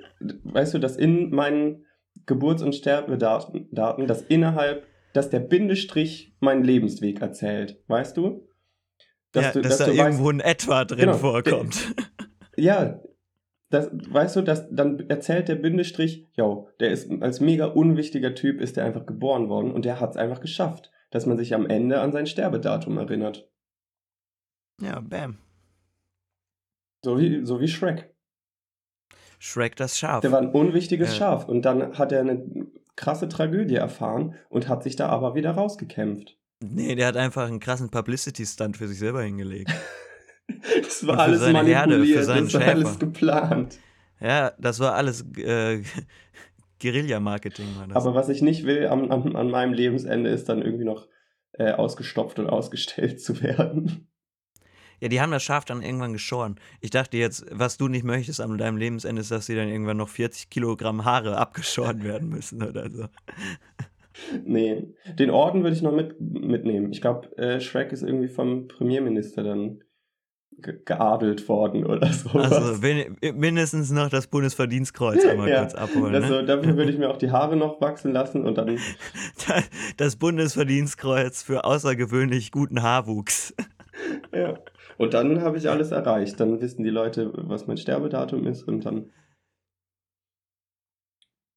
weißt du, dass in meinen Geburts- und Sterbedaten, Daten, dass innerhalb, dass der Bindestrich meinen Lebensweg erzählt. Weißt du? ja, dass, da du irgendwo ein Etwa drin Genau, vorkommt. Ja, das, weißt du, das, dann erzählt der Bindestrich, yo, der ist als mega unwichtiger Typ, ist der einfach geboren worden und der hat es einfach geschafft, dass man sich am Ende an sein Sterbedatum erinnert. ja, bam. So wie, so wie Shrek. Shrek das Schaf. Der war ein unwichtiges Äh. Schaf und dann hat er eine krasse Tragödie erfahren und hat sich da aber wieder rausgekämpft. Nee, der hat einfach einen krassen Publicity-Stunt für sich selber hingelegt. Das war alles Herde, manipuliert, seinen das war Schäfer. alles geplant. Ja, das war alles äh, Guerilla-Marketing. War das. Aber was ich nicht will am, am, an meinem Lebensende ist dann irgendwie noch äh, ausgestopft und ausgestellt zu werden. ja, die haben das Schaf dann irgendwann geschoren. Ich dachte jetzt, was du nicht möchtest an deinem Lebensende ist, dass sie dann irgendwann noch 40 Kilogramm Haare abgeschoren werden müssen oder so. Nee, den Orden würde ich noch mit, mitnehmen. Ich glaube, äh, Shrek ist irgendwie vom Premierminister dann geadelt worden oder so. Also mindestens noch das Bundesverdienstkreuz einmal Ja, kurz abholen. also, Ne? dafür würde ich mir auch die Haare noch wachsen lassen und dann, Das Bundesverdienstkreuz für außergewöhnlich guten Haarwuchs. ja. Und dann habe ich alles erreicht. Dann wissen die Leute, was mein Sterbedatum ist und dann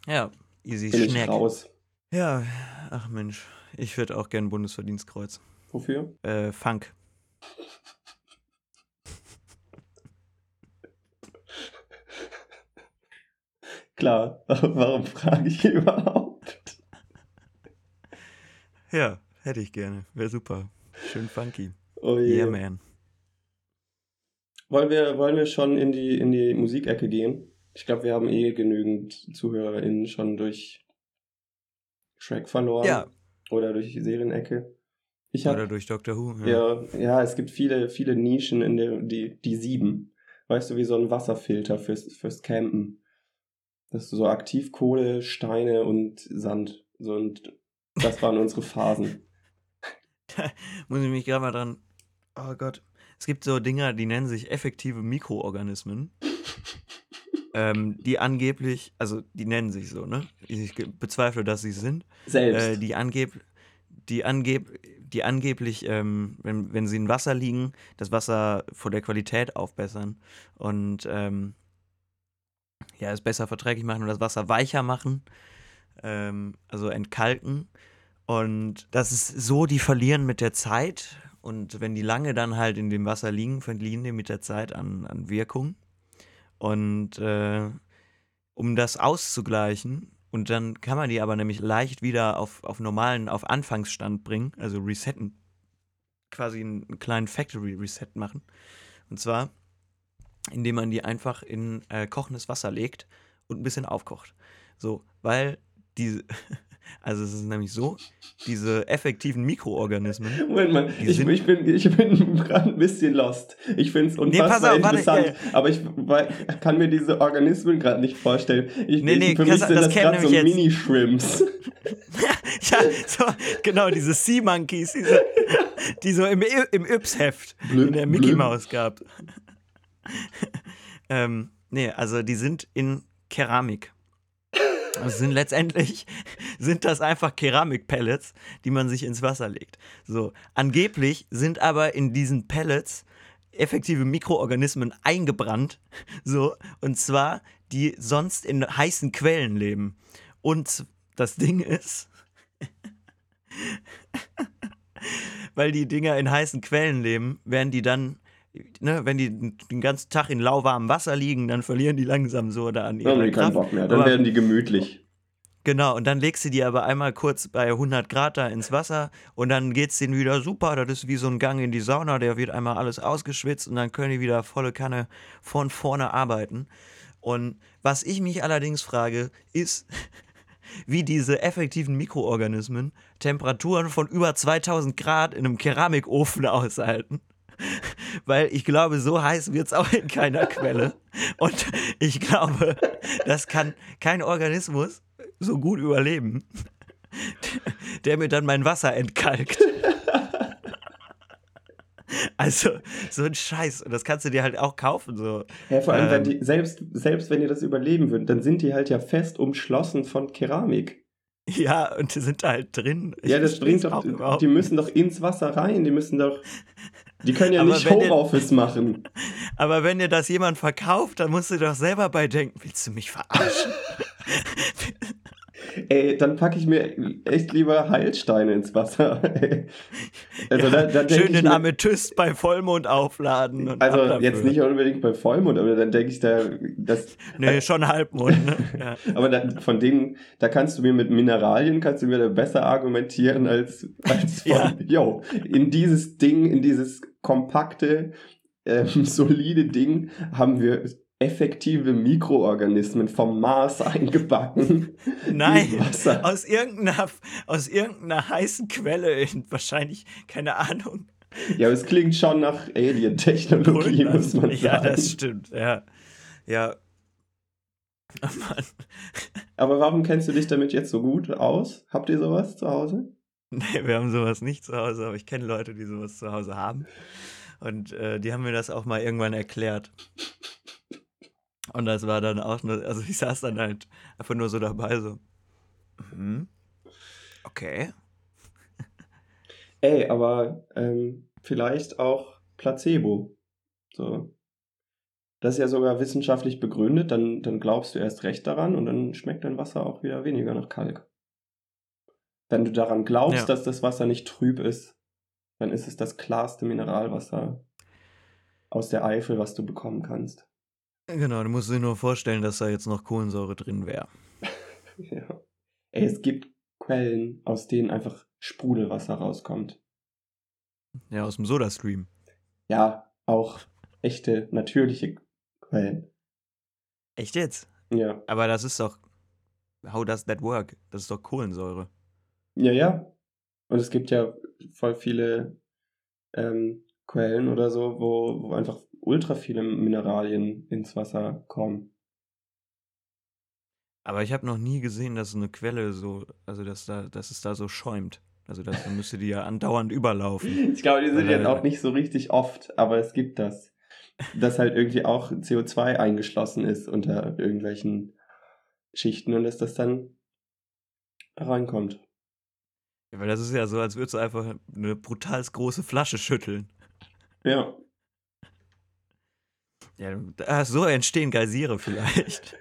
Ja, easy bin ich Schneck. raus. Ja, ach Mensch, ich würde auch gern Bundesverdienstkreuz. Wofür? Äh, Funk. Klar, warum frage ich überhaupt? Ja, hätte ich gerne. Wäre super. Schön funky. Oh je. Yeah, man. Wollen wir, wollen wir schon in die, in die Musikecke gehen? Ich glaube, wir haben eh genügend ZuhörerInnen schon durch Shrek verloren. Ja, Oder durch die Serienecke. Ich oder habe durch Doctor Who. ja, ja, es gibt viele, viele Nischen in der, die, die sieben. Weißt du, wie so ein Wasserfilter fürs, fürs Campen. Das ist so Aktivkohle, Steine und Sand. So, und das waren unsere Phasen. Muss ich mich gerade mal dran. Oh Gott. Es gibt so Dinger, die nennen sich effektive Mikroorganismen. ähm, die angeblich, also die nennen sich so, ne? Ich bezweifle, dass sie es sind. Selbst. Äh, die, angeb die, angeb die angeblich, ähm, wenn, wenn sie in Wasser liegen, das Wasser vor der Qualität aufbessern und ähm, ja, es besser verträglich machen und das Wasser weicher machen, ähm, also entkalken. Und das ist so, die verlieren mit der Zeit Und wenn die lange dann halt in dem Wasser liegen, verlieren die mit der Zeit an, an Wirkung. Und äh, um das auszugleichen, und dann kann man die aber nämlich leicht wieder auf, auf normalen, auf Anfangsstand bringen, also resetten, quasi einen kleinen Factory Reset machen. Und zwar, indem man die einfach in äh, kochendes Wasser legt und ein bisschen aufkocht. So, weil diese, also es ist nämlich so, diese effektiven Mikroorganismen. Moment mal, ich, ich, bin, ich bin gerade ein bisschen lost. Ich finde es unfassbar nee, auf, interessant, warte, aber ich kann mir diese Organismen gerade nicht vorstellen. Ich, nee, nee, für mich sind das, das gerade so Mini-Shrimps. ja, so, genau, diese Sea Monkeys, diese, die so im, im Yps-Heft in der Mickey Mouse gab. ähm, nee, also die sind in Keramik. Also sind letztendlich sind das einfach Keramikpellets, die man sich ins Wasser legt. So, angeblich sind aber in diesen Pellets effektive Mikroorganismen eingebrannt, so und zwar die sonst in heißen Quellen leben. Und das Ding ist, weil die Dinger in heißen Quellen leben, werden die dann ne, wenn die den ganzen Tag in lauwarmem Wasser liegen, dann verlieren die langsam so da an ihrer Dann haben die keinen Bock mehr, dann aber, werden die gemütlich. Genau, und dann legst du die aber einmal kurz bei 100 Grad da ins Wasser und dann geht's denen wieder super. Das ist wie so ein Gang in die Sauna, der wird einmal alles ausgeschwitzt und dann können die wieder volle Kanne von vorne arbeiten. Und was ich mich allerdings frage, ist, wie diese effektiven Mikroorganismen Temperaturen von über 2000 Grad in einem Keramikofen aushalten. Weil ich glaube, so heiß wird es auch in keiner Quelle. Und ich glaube, das kann kein Organismus so gut überleben, der mir dann mein Wasser entkalkt. Also, so ein Scheiß. Und das kannst du dir halt auch kaufen. So. Ja, vor allem, ähm, wenn die, selbst, selbst wenn ihr das überleben würdet, dann sind die halt ja fest umschlossen von Keramik. Ja, und die sind da halt drin. Ich ja, das bringt doch, die müssen doch ins Wasser rein, die müssen doch, die können ja aber nicht Homeoffice machen. Aber wenn dir das jemand verkauft, dann musst du doch selber bei denken, willst du mich verarschen? Ey, dann packe ich mir echt lieber Heilsteine ins Wasser. also ja, da, da schön den mir, Amethyst bei Vollmond aufladen. also jetzt nicht unbedingt bei Vollmond, aber dann denke ich da, das. Nee, schon Halbmond. Ne? Ja. aber da, von denen, da kannst du mir mit Mineralien kannst du mir da besser argumentieren als, als von, ja. yo, in dieses Ding, in dieses kompakte, ähm, solide Ding haben wir effektive Mikroorganismen vom Mars eingebacken. Nein, aus irgendeiner, aus irgendeiner heißen Quelle, in wahrscheinlich, keine Ahnung. Ja, aber es klingt schon nach Alien-Technologie, muss man sagen. Ja, das stimmt, ja. Ja. Oh aber warum kennst du dich damit jetzt so gut aus? Habt ihr sowas zu Hause? Nee, wir haben sowas nicht zu Hause, aber ich kenne Leute, die sowas zu Hause haben. Und äh, die haben mir das auch mal irgendwann erklärt. Und das war dann auch nur, also ich saß dann halt einfach nur so dabei, so. Mhm. Okay. Ey, aber ähm, vielleicht auch Placebo. So. Das ist ja sogar wissenschaftlich begründet, dann, dann glaubst du erst recht daran und dann schmeckt dein Wasser auch wieder weniger nach Kalk. Wenn du daran glaubst, ja. dass das Wasser nicht trüb ist, dann ist es das klarste Mineralwasser aus der Eifel, was du bekommen kannst. Genau, du musst dir nur vorstellen, dass da jetzt noch Kohlensäure drin wäre. ja. Ey, es gibt Quellen, aus denen einfach Sprudelwasser rauskommt. Ja, aus dem Sodastream. Ja, auch echte, natürliche Quellen. Echt jetzt? Ja. Aber das ist doch. How does that work? Das ist doch Kohlensäure. Ja, ja. Und es gibt ja voll viele ähm, Quellen oder so, wo, wo einfach ultra viele Mineralien ins Wasser kommen. Aber ich habe noch nie gesehen, dass eine Quelle so, also dass da, dass es da so schäumt. Also das müsste die ja andauernd überlaufen. Ich glaube, die sind jetzt auch nicht so richtig oft, aber es gibt das. Dass halt irgendwie auch CO2 eingeschlossen ist unter irgendwelchen Schichten und dass das dann reinkommt. Ja, weil das ist ja so, als würdest du einfach eine brutal große Flasche schütteln. Ja. Ja, ah, so entstehen Geysire vielleicht.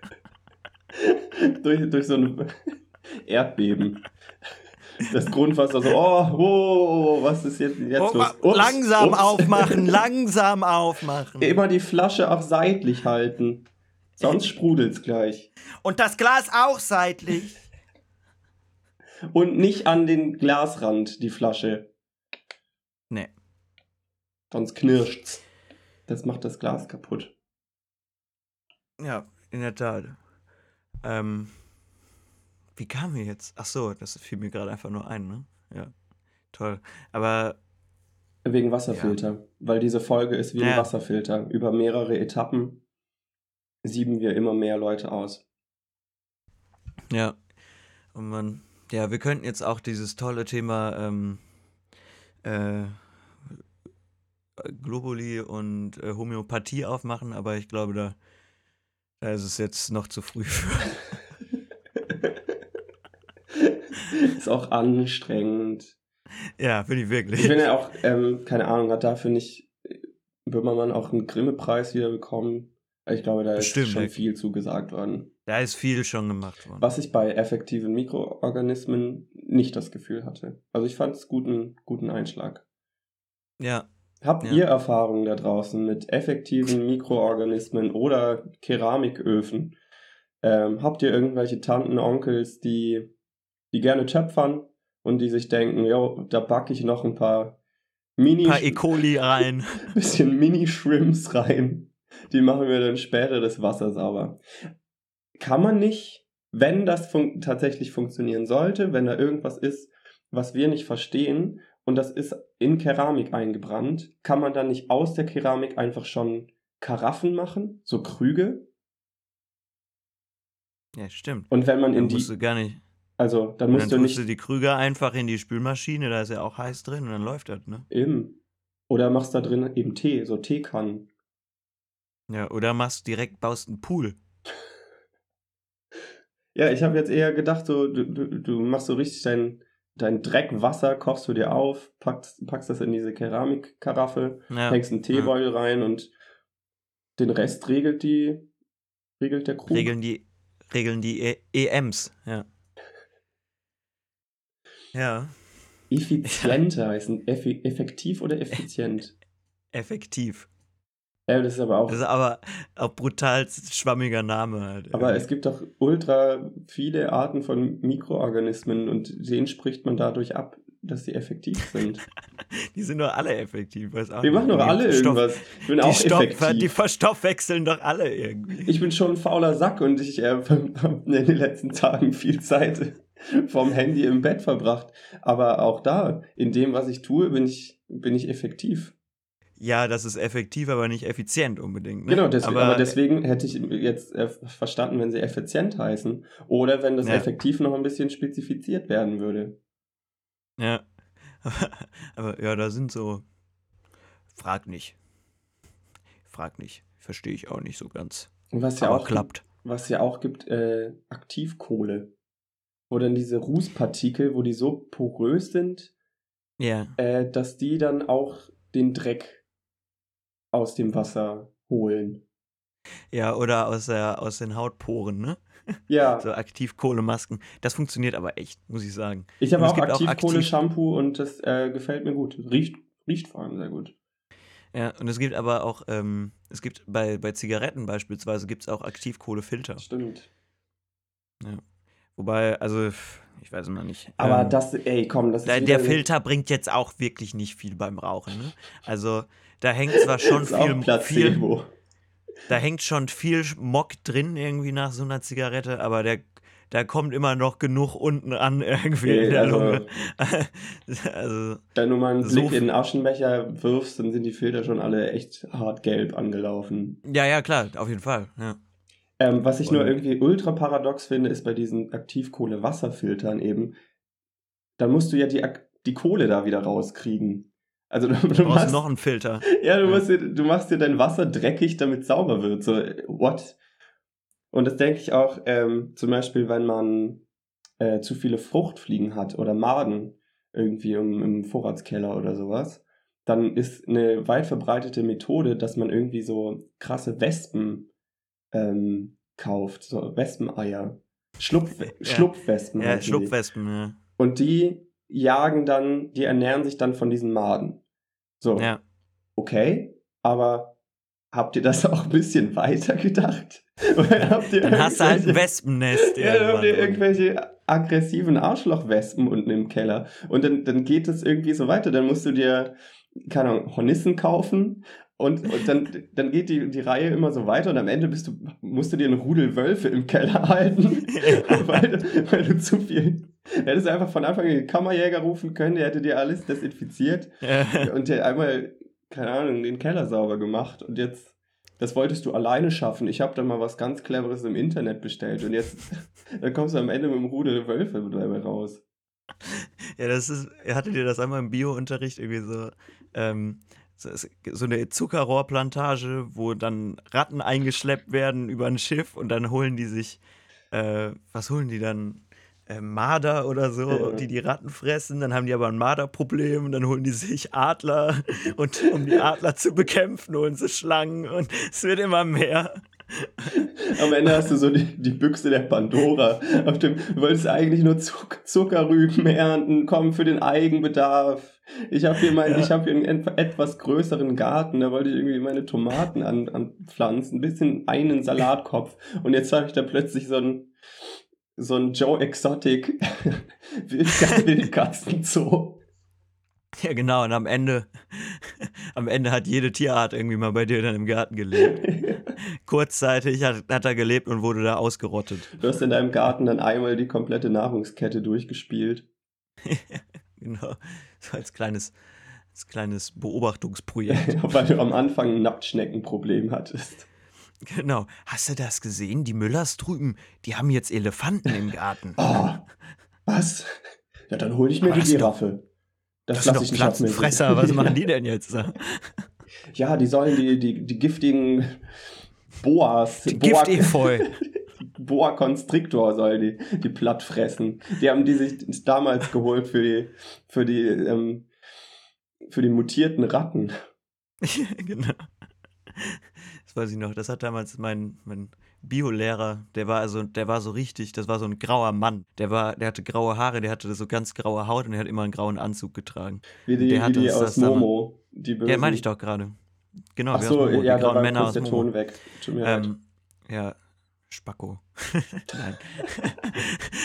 durch, durch so ein Erdbeben. das Grundwasser so, oh, oh, was ist jetzt, jetzt Oh, los? ma- langsam aufmachen, langsam aufmachen. Immer die Flasche auch seitlich halten. Sonst sprudelt's gleich. Und das Glas auch seitlich. Und nicht an den Glasrand, die Flasche. Nee. Sonst knirscht's. Das macht das Glas kaputt. Ja, in der Tat. Ähm, wie kamen wir jetzt? Ach so, das fiel mir gerade einfach nur ein, ne? Ja, toll. Aber Wegen Wasserfilter. Weil diese Folge ist wie ein Ja. Wasserfilter. Über mehrere Etappen sieben wir immer mehr Leute aus. ja, und man, ja, wir könnten jetzt auch dieses tolle Thema ähm, äh, Globuli und äh, Homöopathie aufmachen, aber ich glaube, da, da ist es jetzt noch zu früh für. ist auch anstrengend. ja, finde ich wirklich. Ich bin ja auch, ähm, keine Ahnung, hat dafür nicht Böhmermann auch einen Grimme-Preis wieder bekommen. Ich glaube, da ist Bestimmt, schon ja. viel zugesagt worden. Da ist viel schon gemacht worden. Was ich bei effektiven Mikroorganismen nicht das Gefühl hatte. Also ich fand es guten, guten Einschlag. Ja, Habt Ja. ihr Erfahrungen da draußen mit effektiven Mikroorganismen oder Keramiköfen? Ähm, habt ihr irgendwelche Tanten, Onkels, die, die gerne töpfern und die sich denken, jo, da backe ich noch ein paar Mini, ein paar E. coli rein. bisschen Mini-Shrimps rein. Die machen wir dann später das Wasser sauber. Kann man nicht, wenn das fun tatsächlich funktionieren sollte, wenn da irgendwas ist, was wir nicht verstehen und das ist in Keramik eingebrannt, kann man dann nicht aus der Keramik einfach schon Karaffen machen, so Krüge? Ja, stimmt. Und wenn man Dann in musst die, du gar nicht. also dann musst dann du nicht du die Krüger einfach in die Spülmaschine, da ist ja auch heiß drin und dann läuft das, ne? im, oder machst da drin eben Tee, so Teekannen. Ja, oder machst direkt, baust einen Pool. Ja, ich habe jetzt eher gedacht, so, du, du, du machst so richtig dein, dein Dreckwasser, kochst du dir auf, packst, packst das in diese Keramikkaraffe, Ja. hängst einen Teebeutel rein und den Rest regelt die, regelt der Krug. Regeln die, regeln die e EMs, ja. Ja, Effizienter heißen, effi effektiv oder effizient? effektiv. Ja, das ist aber auch, Das ist aber auch brutal schwammiger Name halt. aber es gibt doch ultra viele Arten von Mikroorganismen und denen spricht man dadurch ab, dass sie effektiv sind. die sind doch alle effektiv, weiß auch Wir machen doch alle Stoff- irgendwas. Ich bin Die, auch Stoff, effektiv. die verstoffwechseln doch alle irgendwie. Ich bin schon ein fauler Sack und ich äh, habe in den letzten Tagen viel Zeit vom Handy im Bett verbracht. Aber auch da, in dem, was ich tue, bin ich, bin ich effektiv. Ja, das ist effektiv, aber nicht effizient unbedingt. Ne? Genau, deswegen, aber, aber deswegen hätte ich jetzt verstanden, wenn sie effizient heißen. Oder wenn das Ja. effektiv noch ein bisschen spezifiziert werden würde. Ja. Aber ja, da sind so. Frag nicht. Frag nicht. Verstehe ich auch nicht so ganz. Was ja Aber auch klappt. was ja auch gibt, äh, Aktivkohle. Wo dann diese Rußpartikel, wo die so porös sind, Ja. äh, dass die dann auch den Dreck aus dem Wasser holen. Ja, oder aus, der, aus den Hautporen, ne? Ja, So Aktivkohlemasken. Das funktioniert aber echt, muss ich sagen. ich habe auch Aktivkohle-Shampoo und das äh, gefällt mir gut. Riecht, riecht vor allem sehr gut. Ja, und es gibt aber auch, ähm, es gibt bei, bei Zigaretten beispielsweise, gibt es auch Aktivkohlefilter. Stimmt. Wobei, also, ich weiß immer nicht. Aber ähm, das, ey, komm, das ist Der, wieder der Filter bringt jetzt auch wirklich nicht viel beim Rauchen. Ne? Also da hängt zwar schon viel, viel, da hängt schon viel Mock drin irgendwie nach so einer Zigarette, aber der, da kommt immer noch genug unten an irgendwie Nee, in der also- Lunge. also Wenn du mal einen So Blick in den Aschenbecher wirfst, dann sind die Filter schon alle echt hart gelb angelaufen. ja, ja klar, auf jeden Fall. Ja. Ähm, was ich nur Und- irgendwie ultra paradox finde, ist bei diesen Aktivkohle-Wasserfiltern eben, da musst du ja die, die Kohle da wieder rauskriegen. Also du, Du du, brauchst machst, noch einen Filter. ja, du, ja. musst dir, du machst dir dein Wasser dreckig, damit es sauber wird. So, what? Und das denke ich auch, ähm, zum Beispiel, wenn man äh, zu viele Fruchtfliegen hat oder Maden irgendwie im, im Vorratskeller oder sowas, dann ist eine weit verbreitete Methode, dass man irgendwie so krasse Wespen ähm, kauft, so Wespeneier. Schlupf. Schlupfwespen. Ja. Schlupfwespen, ja. Und die jagen dann, die ernähren sich dann von diesen Maden. So. Ja. Okay, aber habt ihr das auch ein bisschen weiter gedacht? Oder habt ihr Dann hast du halt ein Wespennest. Ja, dann habt ihr irgendwelche aggressiven Arschlochwespen unten im Keller. Und dann, dann geht es irgendwie so weiter. Dann musst du dir, keine Ahnung, Hornissen kaufen. Und, und dann, dann geht die, die Reihe immer so weiter und am Ende bist du, musst du dir einen Rudel Wölfe im Keller halten, weil, du- weil du zu viel. Hättest du einfach von Anfang an den Kammerjäger rufen können, der hätte dir alles desinfiziert und der einmal, keine Ahnung, den Keller sauber gemacht und jetzt, das wolltest du alleine schaffen. Ich habe da mal was ganz Cleveres im Internet bestellt und jetzt, dann kommst du am Ende mit dem Rudel Wölfe dabei raus. Ja, das ist, hattet ihr das einmal im Bio-Unterricht irgendwie so, ähm, so, eine Zuckerrohrplantage, wo dann Ratten eingeschleppt werden über ein Schiff und dann holen die sich, äh, was holen die dann? Äh, Marder oder so, Ja. die die Ratten fressen, dann haben die aber ein Marderproblem und dann holen die sich Adler und um die Adler zu bekämpfen, holen sie Schlangen und es wird immer mehr. Am Ende hast du so die, die Büchse der Pandora. Auf dem, du wolltest eigentlich nur Zuck, Zuckerrüben ernten, kommen für den Eigenbedarf. Ich habe hier, mein, Ja. ich hab hier einen et- etwas größeren Garten, da wollte ich irgendwie meine Tomaten an, anpflanzen, ein bisschen einen Salatkopf. Und jetzt habe ich da plötzlich so einen, so einen Joe Exotic Wildkat- Wildkatzenzoo. Ja, genau, und am Ende, am Ende hat jede Tierart irgendwie mal bei dir dann im Garten gelebt. Kurzzeitig hat, hat er gelebt und wurde da ausgerottet. Du hast in deinem Garten dann einmal die komplette Nahrungskette durchgespielt. Genau. So als kleines, als kleines Beobachtungsprojekt. Weil du am Anfang ein Nacktschneckenproblem hattest. genau. Hast du das gesehen? Die Müllers drüben, die haben jetzt Elefanten im Garten. Oh, was? Ja, dann hol ich mir Aber die Giraffe. Das, Das sind lass doch ich nicht auf Pflanzenfresser. Was machen die denn jetzt? Ja, die sollen die, die, die giftigen Boas, Die Boa, Giftefeu. Boa Constrictor soll die, die platt fressen. Die haben die sich damals geholt für die, für die, ähm, für die mutierten Ratten. genau. Das weiß ich noch. Das hat damals mein, mein Biolehrer, der war also, der war so richtig, das war so ein grauer Mann. Der war, der hatte graue Haare, der hatte so ganz graue Haut und er hat immer einen grauen Anzug getragen. Wie die, Der wie die aus Momo. Die bösen. Ja, meine ich doch gerade. Genau, Ach wir so, Momo, ja, die grauen Männer aus der Momo. Ton weg. Tut mir leid. Ähm, ja, Spacko. Nein.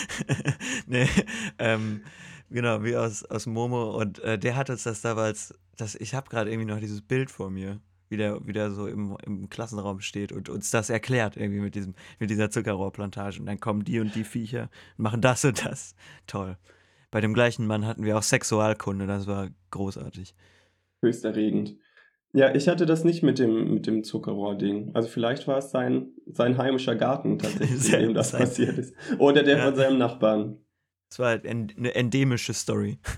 nee, ähm, genau, wie aus, aus Momo. Und äh, der hat uns das damals, das, ich habe gerade irgendwie noch dieses Bild vor mir, wie der, wie der so im, im Klassenraum steht und uns das erklärt, irgendwie mit, diesem, mit dieser Zuckerrohrplantage. Und dann kommen die und die Viecher und machen das und das. Toll. Bei dem gleichen Mann hatten wir auch Sexualkunde, das war großartig. Höchst erregend. Ja, ich hatte das nicht mit dem, mit dem Zuckerrohr-Ding. Also vielleicht war es sein, sein heimischer Garten tatsächlich, in dem das sein- passiert ist. Oder der Ja. von seinem Nachbarn. Das war halt eine endemische Story.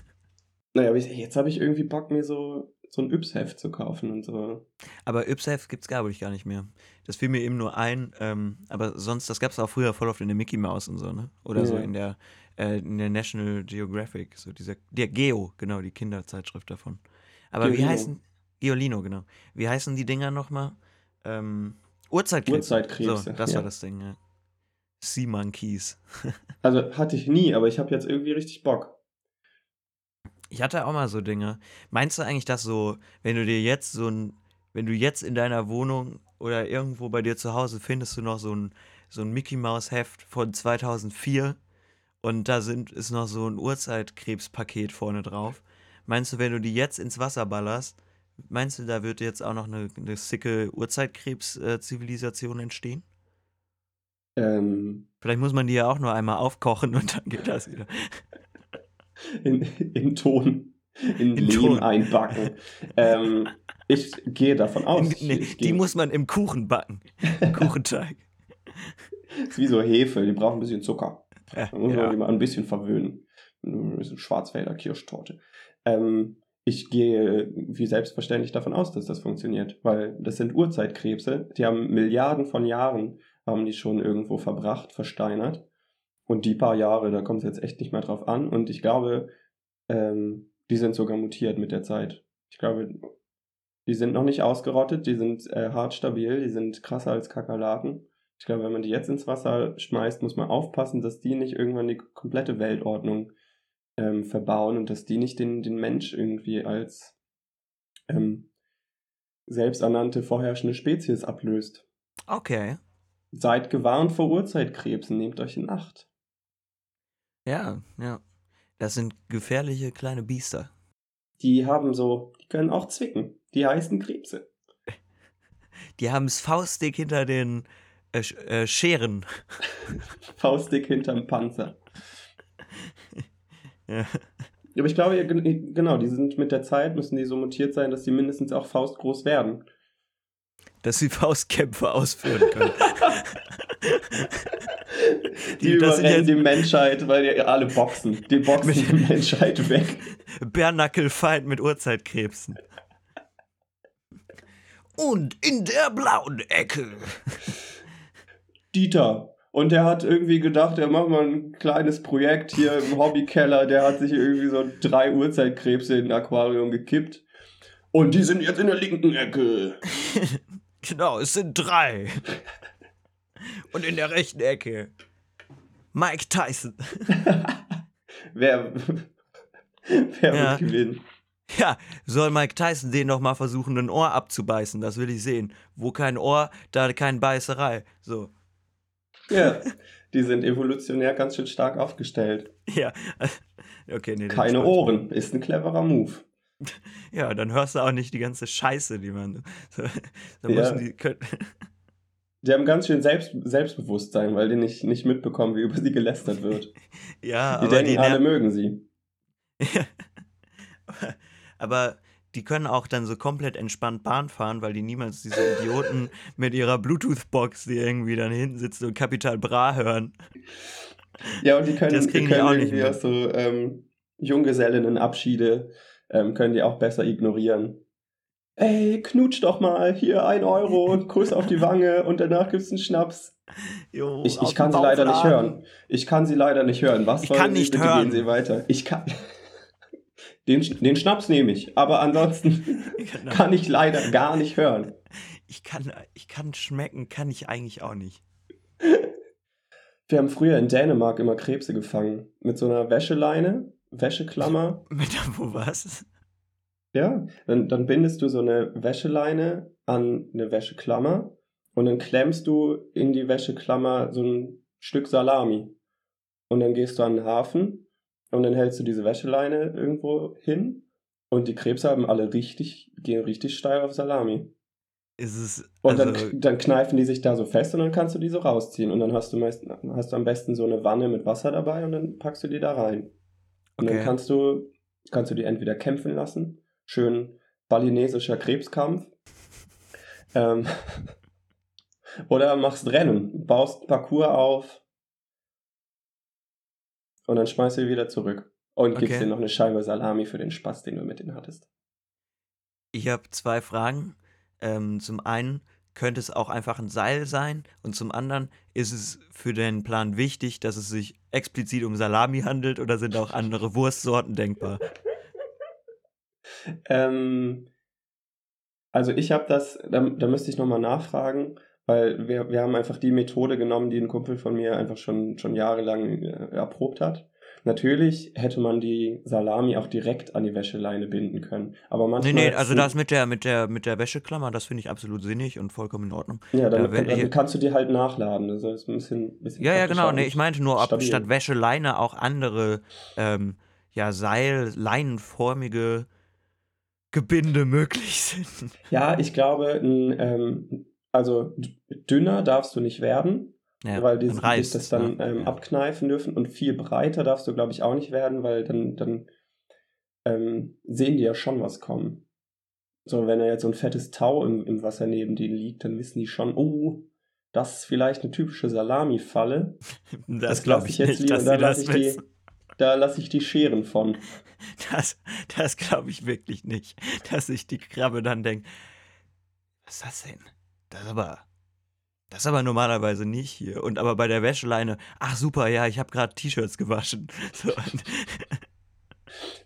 Naja, aber ich, jetzt habe ich irgendwie Bock, mir so, so ein Yps-Heft zu kaufen und so. Aber Ypsef gibt's glaube ich gar nicht mehr. Das fiel mir eben nur ein, ähm, aber sonst, das gab's auch früher voll oft in der Mickey Mouse und so, ne? Oder so Ja. in der, äh, in der National Geographic, so dieser, der Geo, genau, die Kinderzeitschrift davon. Aber wie Geolino. heißen, Geolino, genau. Wie heißen die Dinger nochmal? Ähm, Urzeitkrebse. Urzeitkrebse, So, das ja. war das Ding, ja. Sea Monkeys. Also hatte ich nie, aber ich habe jetzt irgendwie richtig Bock. Ich hatte auch mal so Dinge. Meinst du eigentlich, dass so, wenn du dir jetzt so ein, wenn du jetzt in deiner Wohnung oder irgendwo bei dir zu Hause findest du noch so ein, so ein Mickey Mouse Heft von 2004 und da sind, ist noch so ein Urzeitkrebspaket vorne drauf. Meinst du, wenn du die jetzt ins Wasser ballerst, meinst du, da wird jetzt auch noch eine, eine sicke Urzeitkrebs-Zivilisation entstehen? Ähm, Vielleicht muss man die ja auch nur einmal aufkochen und dann geht das wieder. in, in Ton, in, In Lehm Ton. einbacken. ähm, ich gehe davon aus. In, Ich- nee, ich die gehe- muss man im Kuchen backen. Kuchenteig. ist wie so Hefe, die brauchen ein bisschen Zucker. Da muss man ja. die mal ein bisschen verwöhnen. Ein bisschen Schwarzwälder Kirschtorte. Ähm, ich gehe wie selbstverständlich davon aus, dass das funktioniert, weil das sind Urzeitkrebse, die haben Milliarden von Jahren, haben die schon irgendwo verbracht, versteinert. Und die paar Jahre, da kommt es jetzt echt nicht mehr drauf an. Und ich glaube, ähm, die sind sogar mutiert mit der Zeit. Ich glaube, die sind noch nicht ausgerottet, die sind äh, hart stabil, die sind krasser als Kakerlaken. Ich glaube, wenn man die jetzt ins Wasser schmeißt, muss man aufpassen, dass die nicht irgendwann die komplette Weltordnung ähm, verbauen und dass die nicht den, den Mensch irgendwie als ähm, selbsternannte vorherrschende Spezies ablöst. Okay. Seid gewarnt vor Urzeitkrebsen, nehmt euch in Acht. Ja, ja. Das sind gefährliche kleine Biester. Die haben so, die können auch zwicken. Die heißen Krebse. Die haben es faustdick hinter den äh, äh, Scheren. faustdick hinterm Panzer. Ja. Aber ich glaube, genau, die sind mit der Zeit, müssen die so mutiert sein, dass sie mindestens auch faustgroß werden. Dass sie Faustkämpfe ausführen können. die, die überrennen die Menschheit, weil die alle boxen. Die boxen die Menschheit weg. Bärnackelfight mit Urzeitkrebsen. Und in der blauen Ecke. Dieter. Und der hat irgendwie gedacht, er macht mal ein kleines Projekt hier im Hobbykeller. Der hat sich irgendwie so drei Urzeitkrebse in ein Aquarium gekippt. Und die sind jetzt in der linken Ecke. genau, es sind drei. Und in der rechten Ecke Mike Tyson. wer wer ja. wird gewinnen? Ja, soll Mike Tyson den noch mal versuchen, ein Ohr abzubeißen? Das will ich sehen. Wo kein Ohr, da keine Beißerei. So. Ja, die sind evolutionär ganz schön stark aufgestellt. Ja, okay, nee. Keine Ohren, ist ein cleverer Move. Ja, dann hörst du auch nicht die ganze Scheiße, die man. Ja. die, können, die haben ganz schön Selbst, Selbstbewusstsein, weil die nicht, nicht mitbekommen, wie über sie gelästert wird. ja, die aber denken, die alle mögen sie. aber die können auch dann so komplett entspannt Bahn fahren, weil die niemals diese Idioten mit ihrer Bluetooth-Box, die irgendwie dann hinten sitzen und Kapital Bra hören. Ja, und die können, das die können auch irgendwie auch so ähm, Junggesellinnenabschiede ähm, können die auch besser ignorieren ey, knutsch doch mal, hier ein Euro, Kuss auf die Wange und danach gibt's einen Schnaps. Jo, ich, ich kann sie leider nicht hören. Ich kann sie leider nicht hören. Was ich kann nicht hören. gehen Sie weiter. Ich kann. Den, den Schnaps nehme ich, aber ansonsten genau. kann ich leider gar nicht hören. Ich kann, ich kann schmecken, kann ich eigentlich auch nicht. Wir haben früher in Dänemark immer Krebse gefangen. Mit so einer Wäscheleine, Wäscheklammer. Mit wo was? Ja, dann, dann bindest du so eine Wäscheleine an eine Wäscheklammer und dann klemmst du in die Wäscheklammer so ein Stück Salami. Und dann gehst du an den Hafen und dann hältst du diese Wäscheleine irgendwo hin und die Krebse haben alle richtig, gehen richtig steil auf Salami. Ist es, und dann, also dann kneifen die sich da so fest und dann kannst du die so rausziehen. Und dann hast du meist, hast du am besten so eine Wanne mit Wasser dabei und dann packst du die da rein. Und okay. dann kannst du, kannst du die entweder kämpfen lassen schön balinesischer Krebskampf. Ähm, oder machst Rennen, baust Parcours auf und dann schmeißt du wieder zurück. Und gibst okay. dir noch eine Scheibe Salami für den Spaß, den du mit denen hattest. Ich habe zwei Fragen. Ähm, zum einen könnte es auch einfach ein Seil sein und zum anderen ist es für den Plan wichtig, dass es sich explizit um Salami handelt oder sind auch andere Wurstsorten denkbar? Ähm, also ich habe das, da, da müsste ich nochmal nachfragen, weil wir, wir haben einfach die Methode genommen, die ein Kumpel von mir einfach schon, schon jahrelang äh, erprobt hat. Natürlich hätte man die Salami auch direkt an die Wäscheleine binden können. Aber manchmal. Nee, nee, also das mit der, mit der, mit der Wäscheklammer, das finde ich absolut sinnig und vollkommen in Ordnung. Ja, dann, dann, dann kannst du die halt nachladen. Also ist ein bisschen, bisschen Ja, ja, genau. Nee, ich meinte nur, ob stabil. statt Wäscheleine auch andere ähm, ja, Seil, leinenförmige Gebinde möglich sind. Ja, ich glaube, ähm, also dünner darfst du nicht werden, ja, weil die sich das dann ne? ähm, abkneifen dürfen und viel breiter darfst du, glaube ich, auch nicht werden, weil dann, dann ähm, sehen die ja schon was kommen. So, wenn da jetzt so ein fettes Tau im, im Wasser neben denen liegt, dann wissen die schon, oh, das ist vielleicht eine typische Salami-Falle. Das, das glaube ich jetzt nicht, lieber, da lasse ich, die, da lass ich die Scheren von. Das, das glaube ich wirklich nicht, dass sich die Krabbe dann denkt, was ist das denn? Das ist aber, das ist aber normalerweise nicht hier. Und aber bei der Wäscheleine, ach super, ja, ich habe gerade T-Shirts gewaschen. So,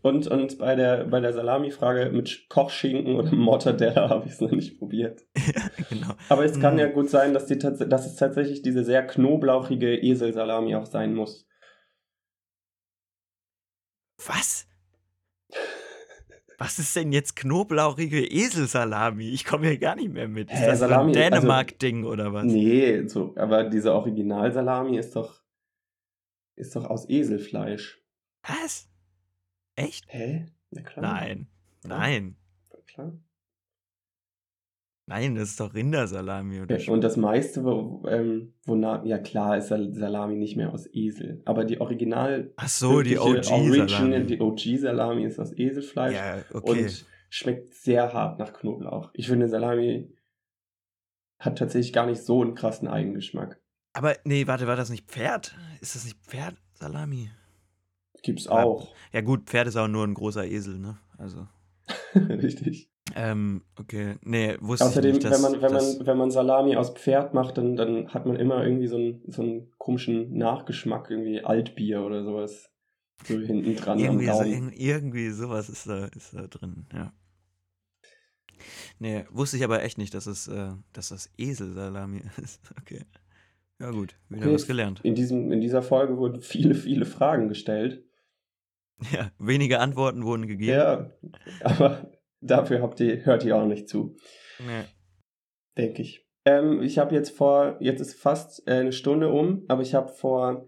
und, und bei der, bei der Salami-Frage mit Kochschinken oder Mortadella habe ich es noch nicht probiert. Ja, genau. Aber es kann mm. ja gut sein, dass, die, dass es tatsächlich diese sehr knoblauchige Eselsalami auch sein muss. Was? Was ist denn jetzt knoblauchige Eselsalami? Ich komme hier gar nicht mehr mit. Ist Hä, das so Salami- ein also- Dänemark-Ding oder was? Nee, so, aber diese Original-Salami ist doch, ist doch aus Eselfleisch. Was? Echt? Hä? Na klar. Nein. Nein. Na Klar. Nein, das ist doch Rindersalami oder und das meiste, wo, ähm, wonach, ja klar, ist Sal- Salami nicht mehr aus Esel. Aber die Original. Ach so, die OG-Salami. Die OG-Salami ist aus Eselfleisch Ja, okay. und schmeckt sehr hart nach Knoblauch. Ich finde, Salami hat tatsächlich gar nicht so einen krassen Eigengeschmack. Aber nee, warte, war das nicht Pferd? Ist das nicht Pferdsalami? Gibt's Ja. auch. Ja gut, Pferd ist auch nur ein großer Esel, ne? Also. Richtig. Ähm, okay. Nee, wusste Außerdem, ich nicht, dass, wenn, man, wenn, dass, man, wenn man Salami aus Pferd macht, dann, dann hat man immer irgendwie so einen, so einen komischen Nachgeschmack, irgendwie Altbier oder sowas. So hinten dran irgendwie, so, irgendwie sowas ist da, ist da drin, ja. Nee, wusste ich aber echt nicht, dass es, äh, dass das Eselsalami ist. Okay. Ja gut, wieder Okay. was gelernt. In, diesem, in dieser Folge wurden viele, viele Fragen gestellt. Ja, wenige Antworten wurden gegeben. Ja, aber dafür habt ihr, hört ihr auch nicht zu, Nee. denke ich. Ähm, ich habe jetzt vor, jetzt ist fast äh, eine Stunde um, aber ich habe vor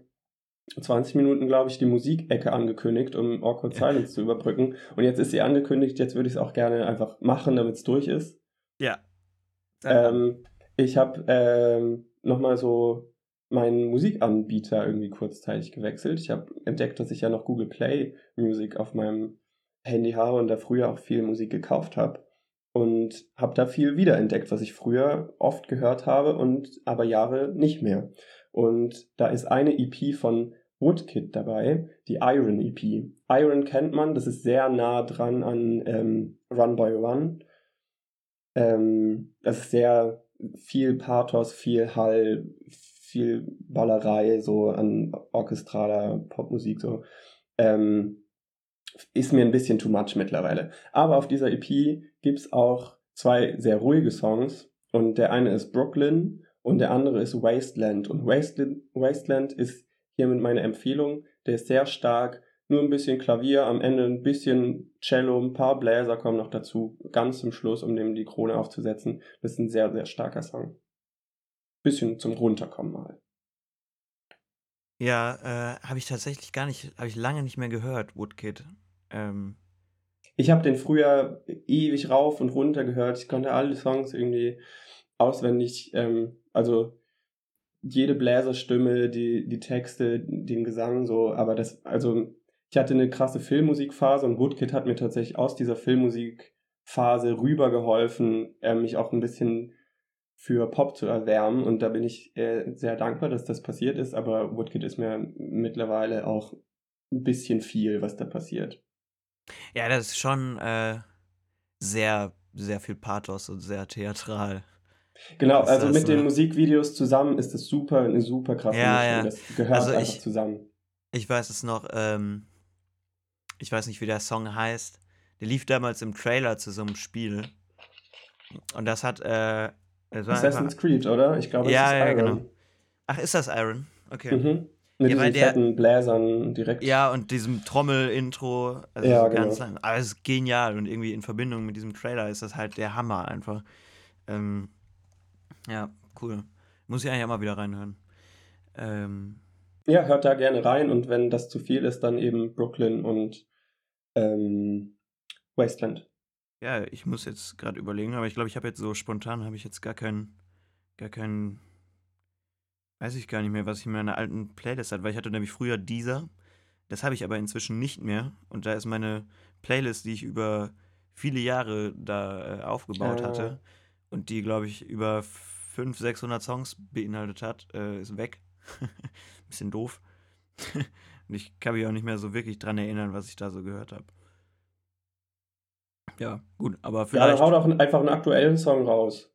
20 Minuten, glaube ich, die Musikecke angekündigt, um Awkward. Silence zu überbrücken. Und jetzt ist sie angekündigt, jetzt würde ich es auch gerne einfach machen, damit es durch ist. Ja. Ähm, ich habe ähm, nochmal so meinen Musikanbieter irgendwie kurzzeitig gewechselt. Ich habe entdeckt, dass ich ja noch Google Play Music auf meinem Handy habe und da früher auch viel Musik gekauft habe. Und habe da viel wiederentdeckt, was ich früher oft gehört habe und aber Jahre nicht mehr. Und da ist eine EP von Woodkid dabei, die Iron EP. Iron kennt man, das ist sehr nah dran an ähm, Run by Run. Ähm, das ist sehr viel Pathos, viel Hall, viel Ballerei, so an orchestraler Popmusik, so. Ähm, ist mir ein bisschen too much mittlerweile. Aber auf dieser EP gibt's auch zwei sehr ruhige Songs. Und der eine ist Brooklyn und der andere ist Wasteland. Und Wasteland, Wasteland ist hiermit meine Empfehlung. Der ist sehr stark, nur ein bisschen Klavier, am Ende ein bisschen Cello, ein paar Bläser kommen noch dazu, ganz zum Schluss, um dem die Krone aufzusetzen. Das ist ein sehr, sehr starker Song. Bisschen zum Runterkommen mal. Ja, äh, habe ich tatsächlich gar nicht, habe ich lange nicht mehr gehört, Woodkid. Ähm, Ich habe den früher ewig rauf und runter gehört. Ich konnte alle Songs irgendwie auswendig, ähm, also jede Bläserstimme, die, die Texte, den Gesang so, aber das, also ich hatte eine krasse Filmmusikphase und Woodkid hat mir tatsächlich aus dieser Filmmusikphase rübergeholfen, äh, mich auch ein bisschen für Pop zu erwärmen und da bin ich äh, sehr dankbar, dass das passiert ist, aber Woodkid ist mir mittlerweile auch ein bisschen viel, was da passiert. Ja, das ist schon äh, sehr, sehr viel Pathos und sehr theatral. Genau, also das, mit den? Musikvideos zusammen ist das super, eine super krasse Ja, Mischung. ja. Das gehört Also einfach ich- zusammen. Ich weiß es noch, ähm, ich weiß nicht, wie der Song heißt. Der lief damals im Trailer zu so einem Spiel. Und das hat, äh, war Assassin's einfach, Creed, oder? Ich glaube, es Ja, ist ja, Iron. genau. Ach, ist das Iron? Okay. Mhm. Mit Ja, diesen der- fetten Bläsern direkt. Ja, und diesem Trommel-Intro, also Ja, ganz, genau. aber es ist genial und irgendwie in Verbindung mit diesem Trailer ist das halt der Hammer einfach. Ähm, ja, cool. Muss ich eigentlich auch mal wieder reinhören. Ähm, Ja, hört da gerne rein und wenn das zu viel ist, dann eben Brooklyn und ähm, Wasteland. ja, ich muss jetzt gerade überlegen, aber ich glaube, ich habe jetzt so spontan habe ich jetzt gar keinen, gar keinen, weiß ich gar nicht mehr, was ich in meiner alten Playlist hatte, weil ich hatte nämlich früher dieser, das habe ich aber inzwischen nicht mehr und da ist meine Playlist, die ich über viele Jahre da äh, aufgebaut Ah. hatte und die, glaube ich, über 500, 600 Songs beinhaltet hat, äh, ist weg. Bisschen doof. und ich kann mich auch nicht mehr so wirklich dran erinnern, was ich da so gehört habe. Ja, gut, aber Ja, vielleicht. dann hau doch einfach einen aktuellen Song raus.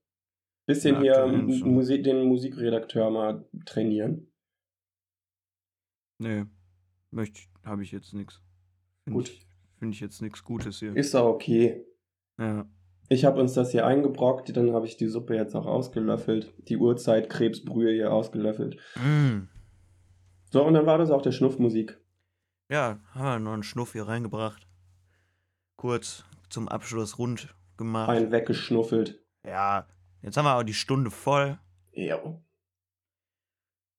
Bisschen hier aktuellen m- Song. Musik, den Musikredakteur mal trainieren. Nee, möchte habe ich jetzt nichts. Finde Gut. ich, find ich jetzt nichts Gutes hier. Ist doch okay. Ja. Ich habe uns das hier eingebrockt, dann habe ich die Suppe jetzt auch ausgelöffelt. Die Uhrzeit Krebsbrühe hier ausgelöffelt. Mm. So, und dann war das auch der Schnuffmusik. Ja, haben wir noch einen Schnuff hier reingebracht. Kurz zum Abschluss rund gemacht. Einen weggeschnuffelt. Ja, jetzt haben wir auch die Stunde voll. Ja.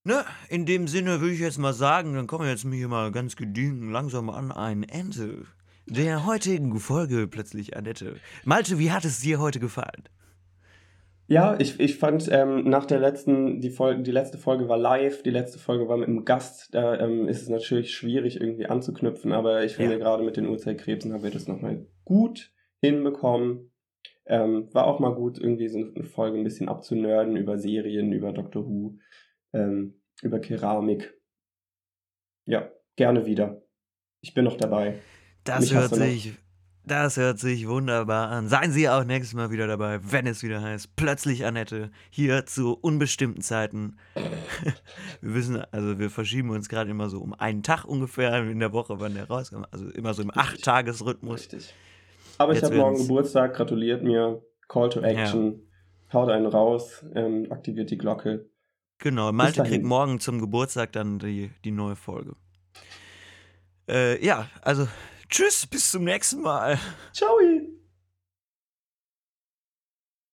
Ne, in dem Sinne würde ich jetzt mal sagen, dann kommen wir jetzt hier mal ganz gediegen langsam an ein Ende der heutigen Folge plötzlich Annette. Malte, wie hat es dir heute gefallen? Ja, ich, ich fand ähm, nach der letzten, die, Folge, die letzte Folge war live, die letzte Folge war mit einem Gast, da ähm, ist es natürlich schwierig irgendwie anzuknüpfen, aber ich finde Ja. gerade mit den Uhrzeitkrebsen haben wir das nochmal gut hinbekommen. Ähm, war auch mal gut, irgendwie so eine Folge ein bisschen abzunörden über Serien, über Doctor Who, ähm, über Keramik. Ja, gerne wieder. Ich bin noch dabei. Das Mich hört sich, das hört sich wunderbar an. Seien Sie auch nächstes Mal wieder dabei, wenn es wieder heißt, plötzlich Annette, hier zu unbestimmten Zeiten. wir wissen, also wir verschieben uns gerade immer so um einen Tag ungefähr in der Woche, wann der rauskommt. Also immer so im. Acht-Tages-Rhythmus. Richtig. Aber ich habe morgen Geburtstag, gratuliert mir. Call to Action. Haut einen raus, ähm, aktiviert die Glocke. Genau, Malte kriegt morgen zum Geburtstag dann die, die neue Folge. Äh, ja, also tschüss, bis zum nächsten Mal. Ciao!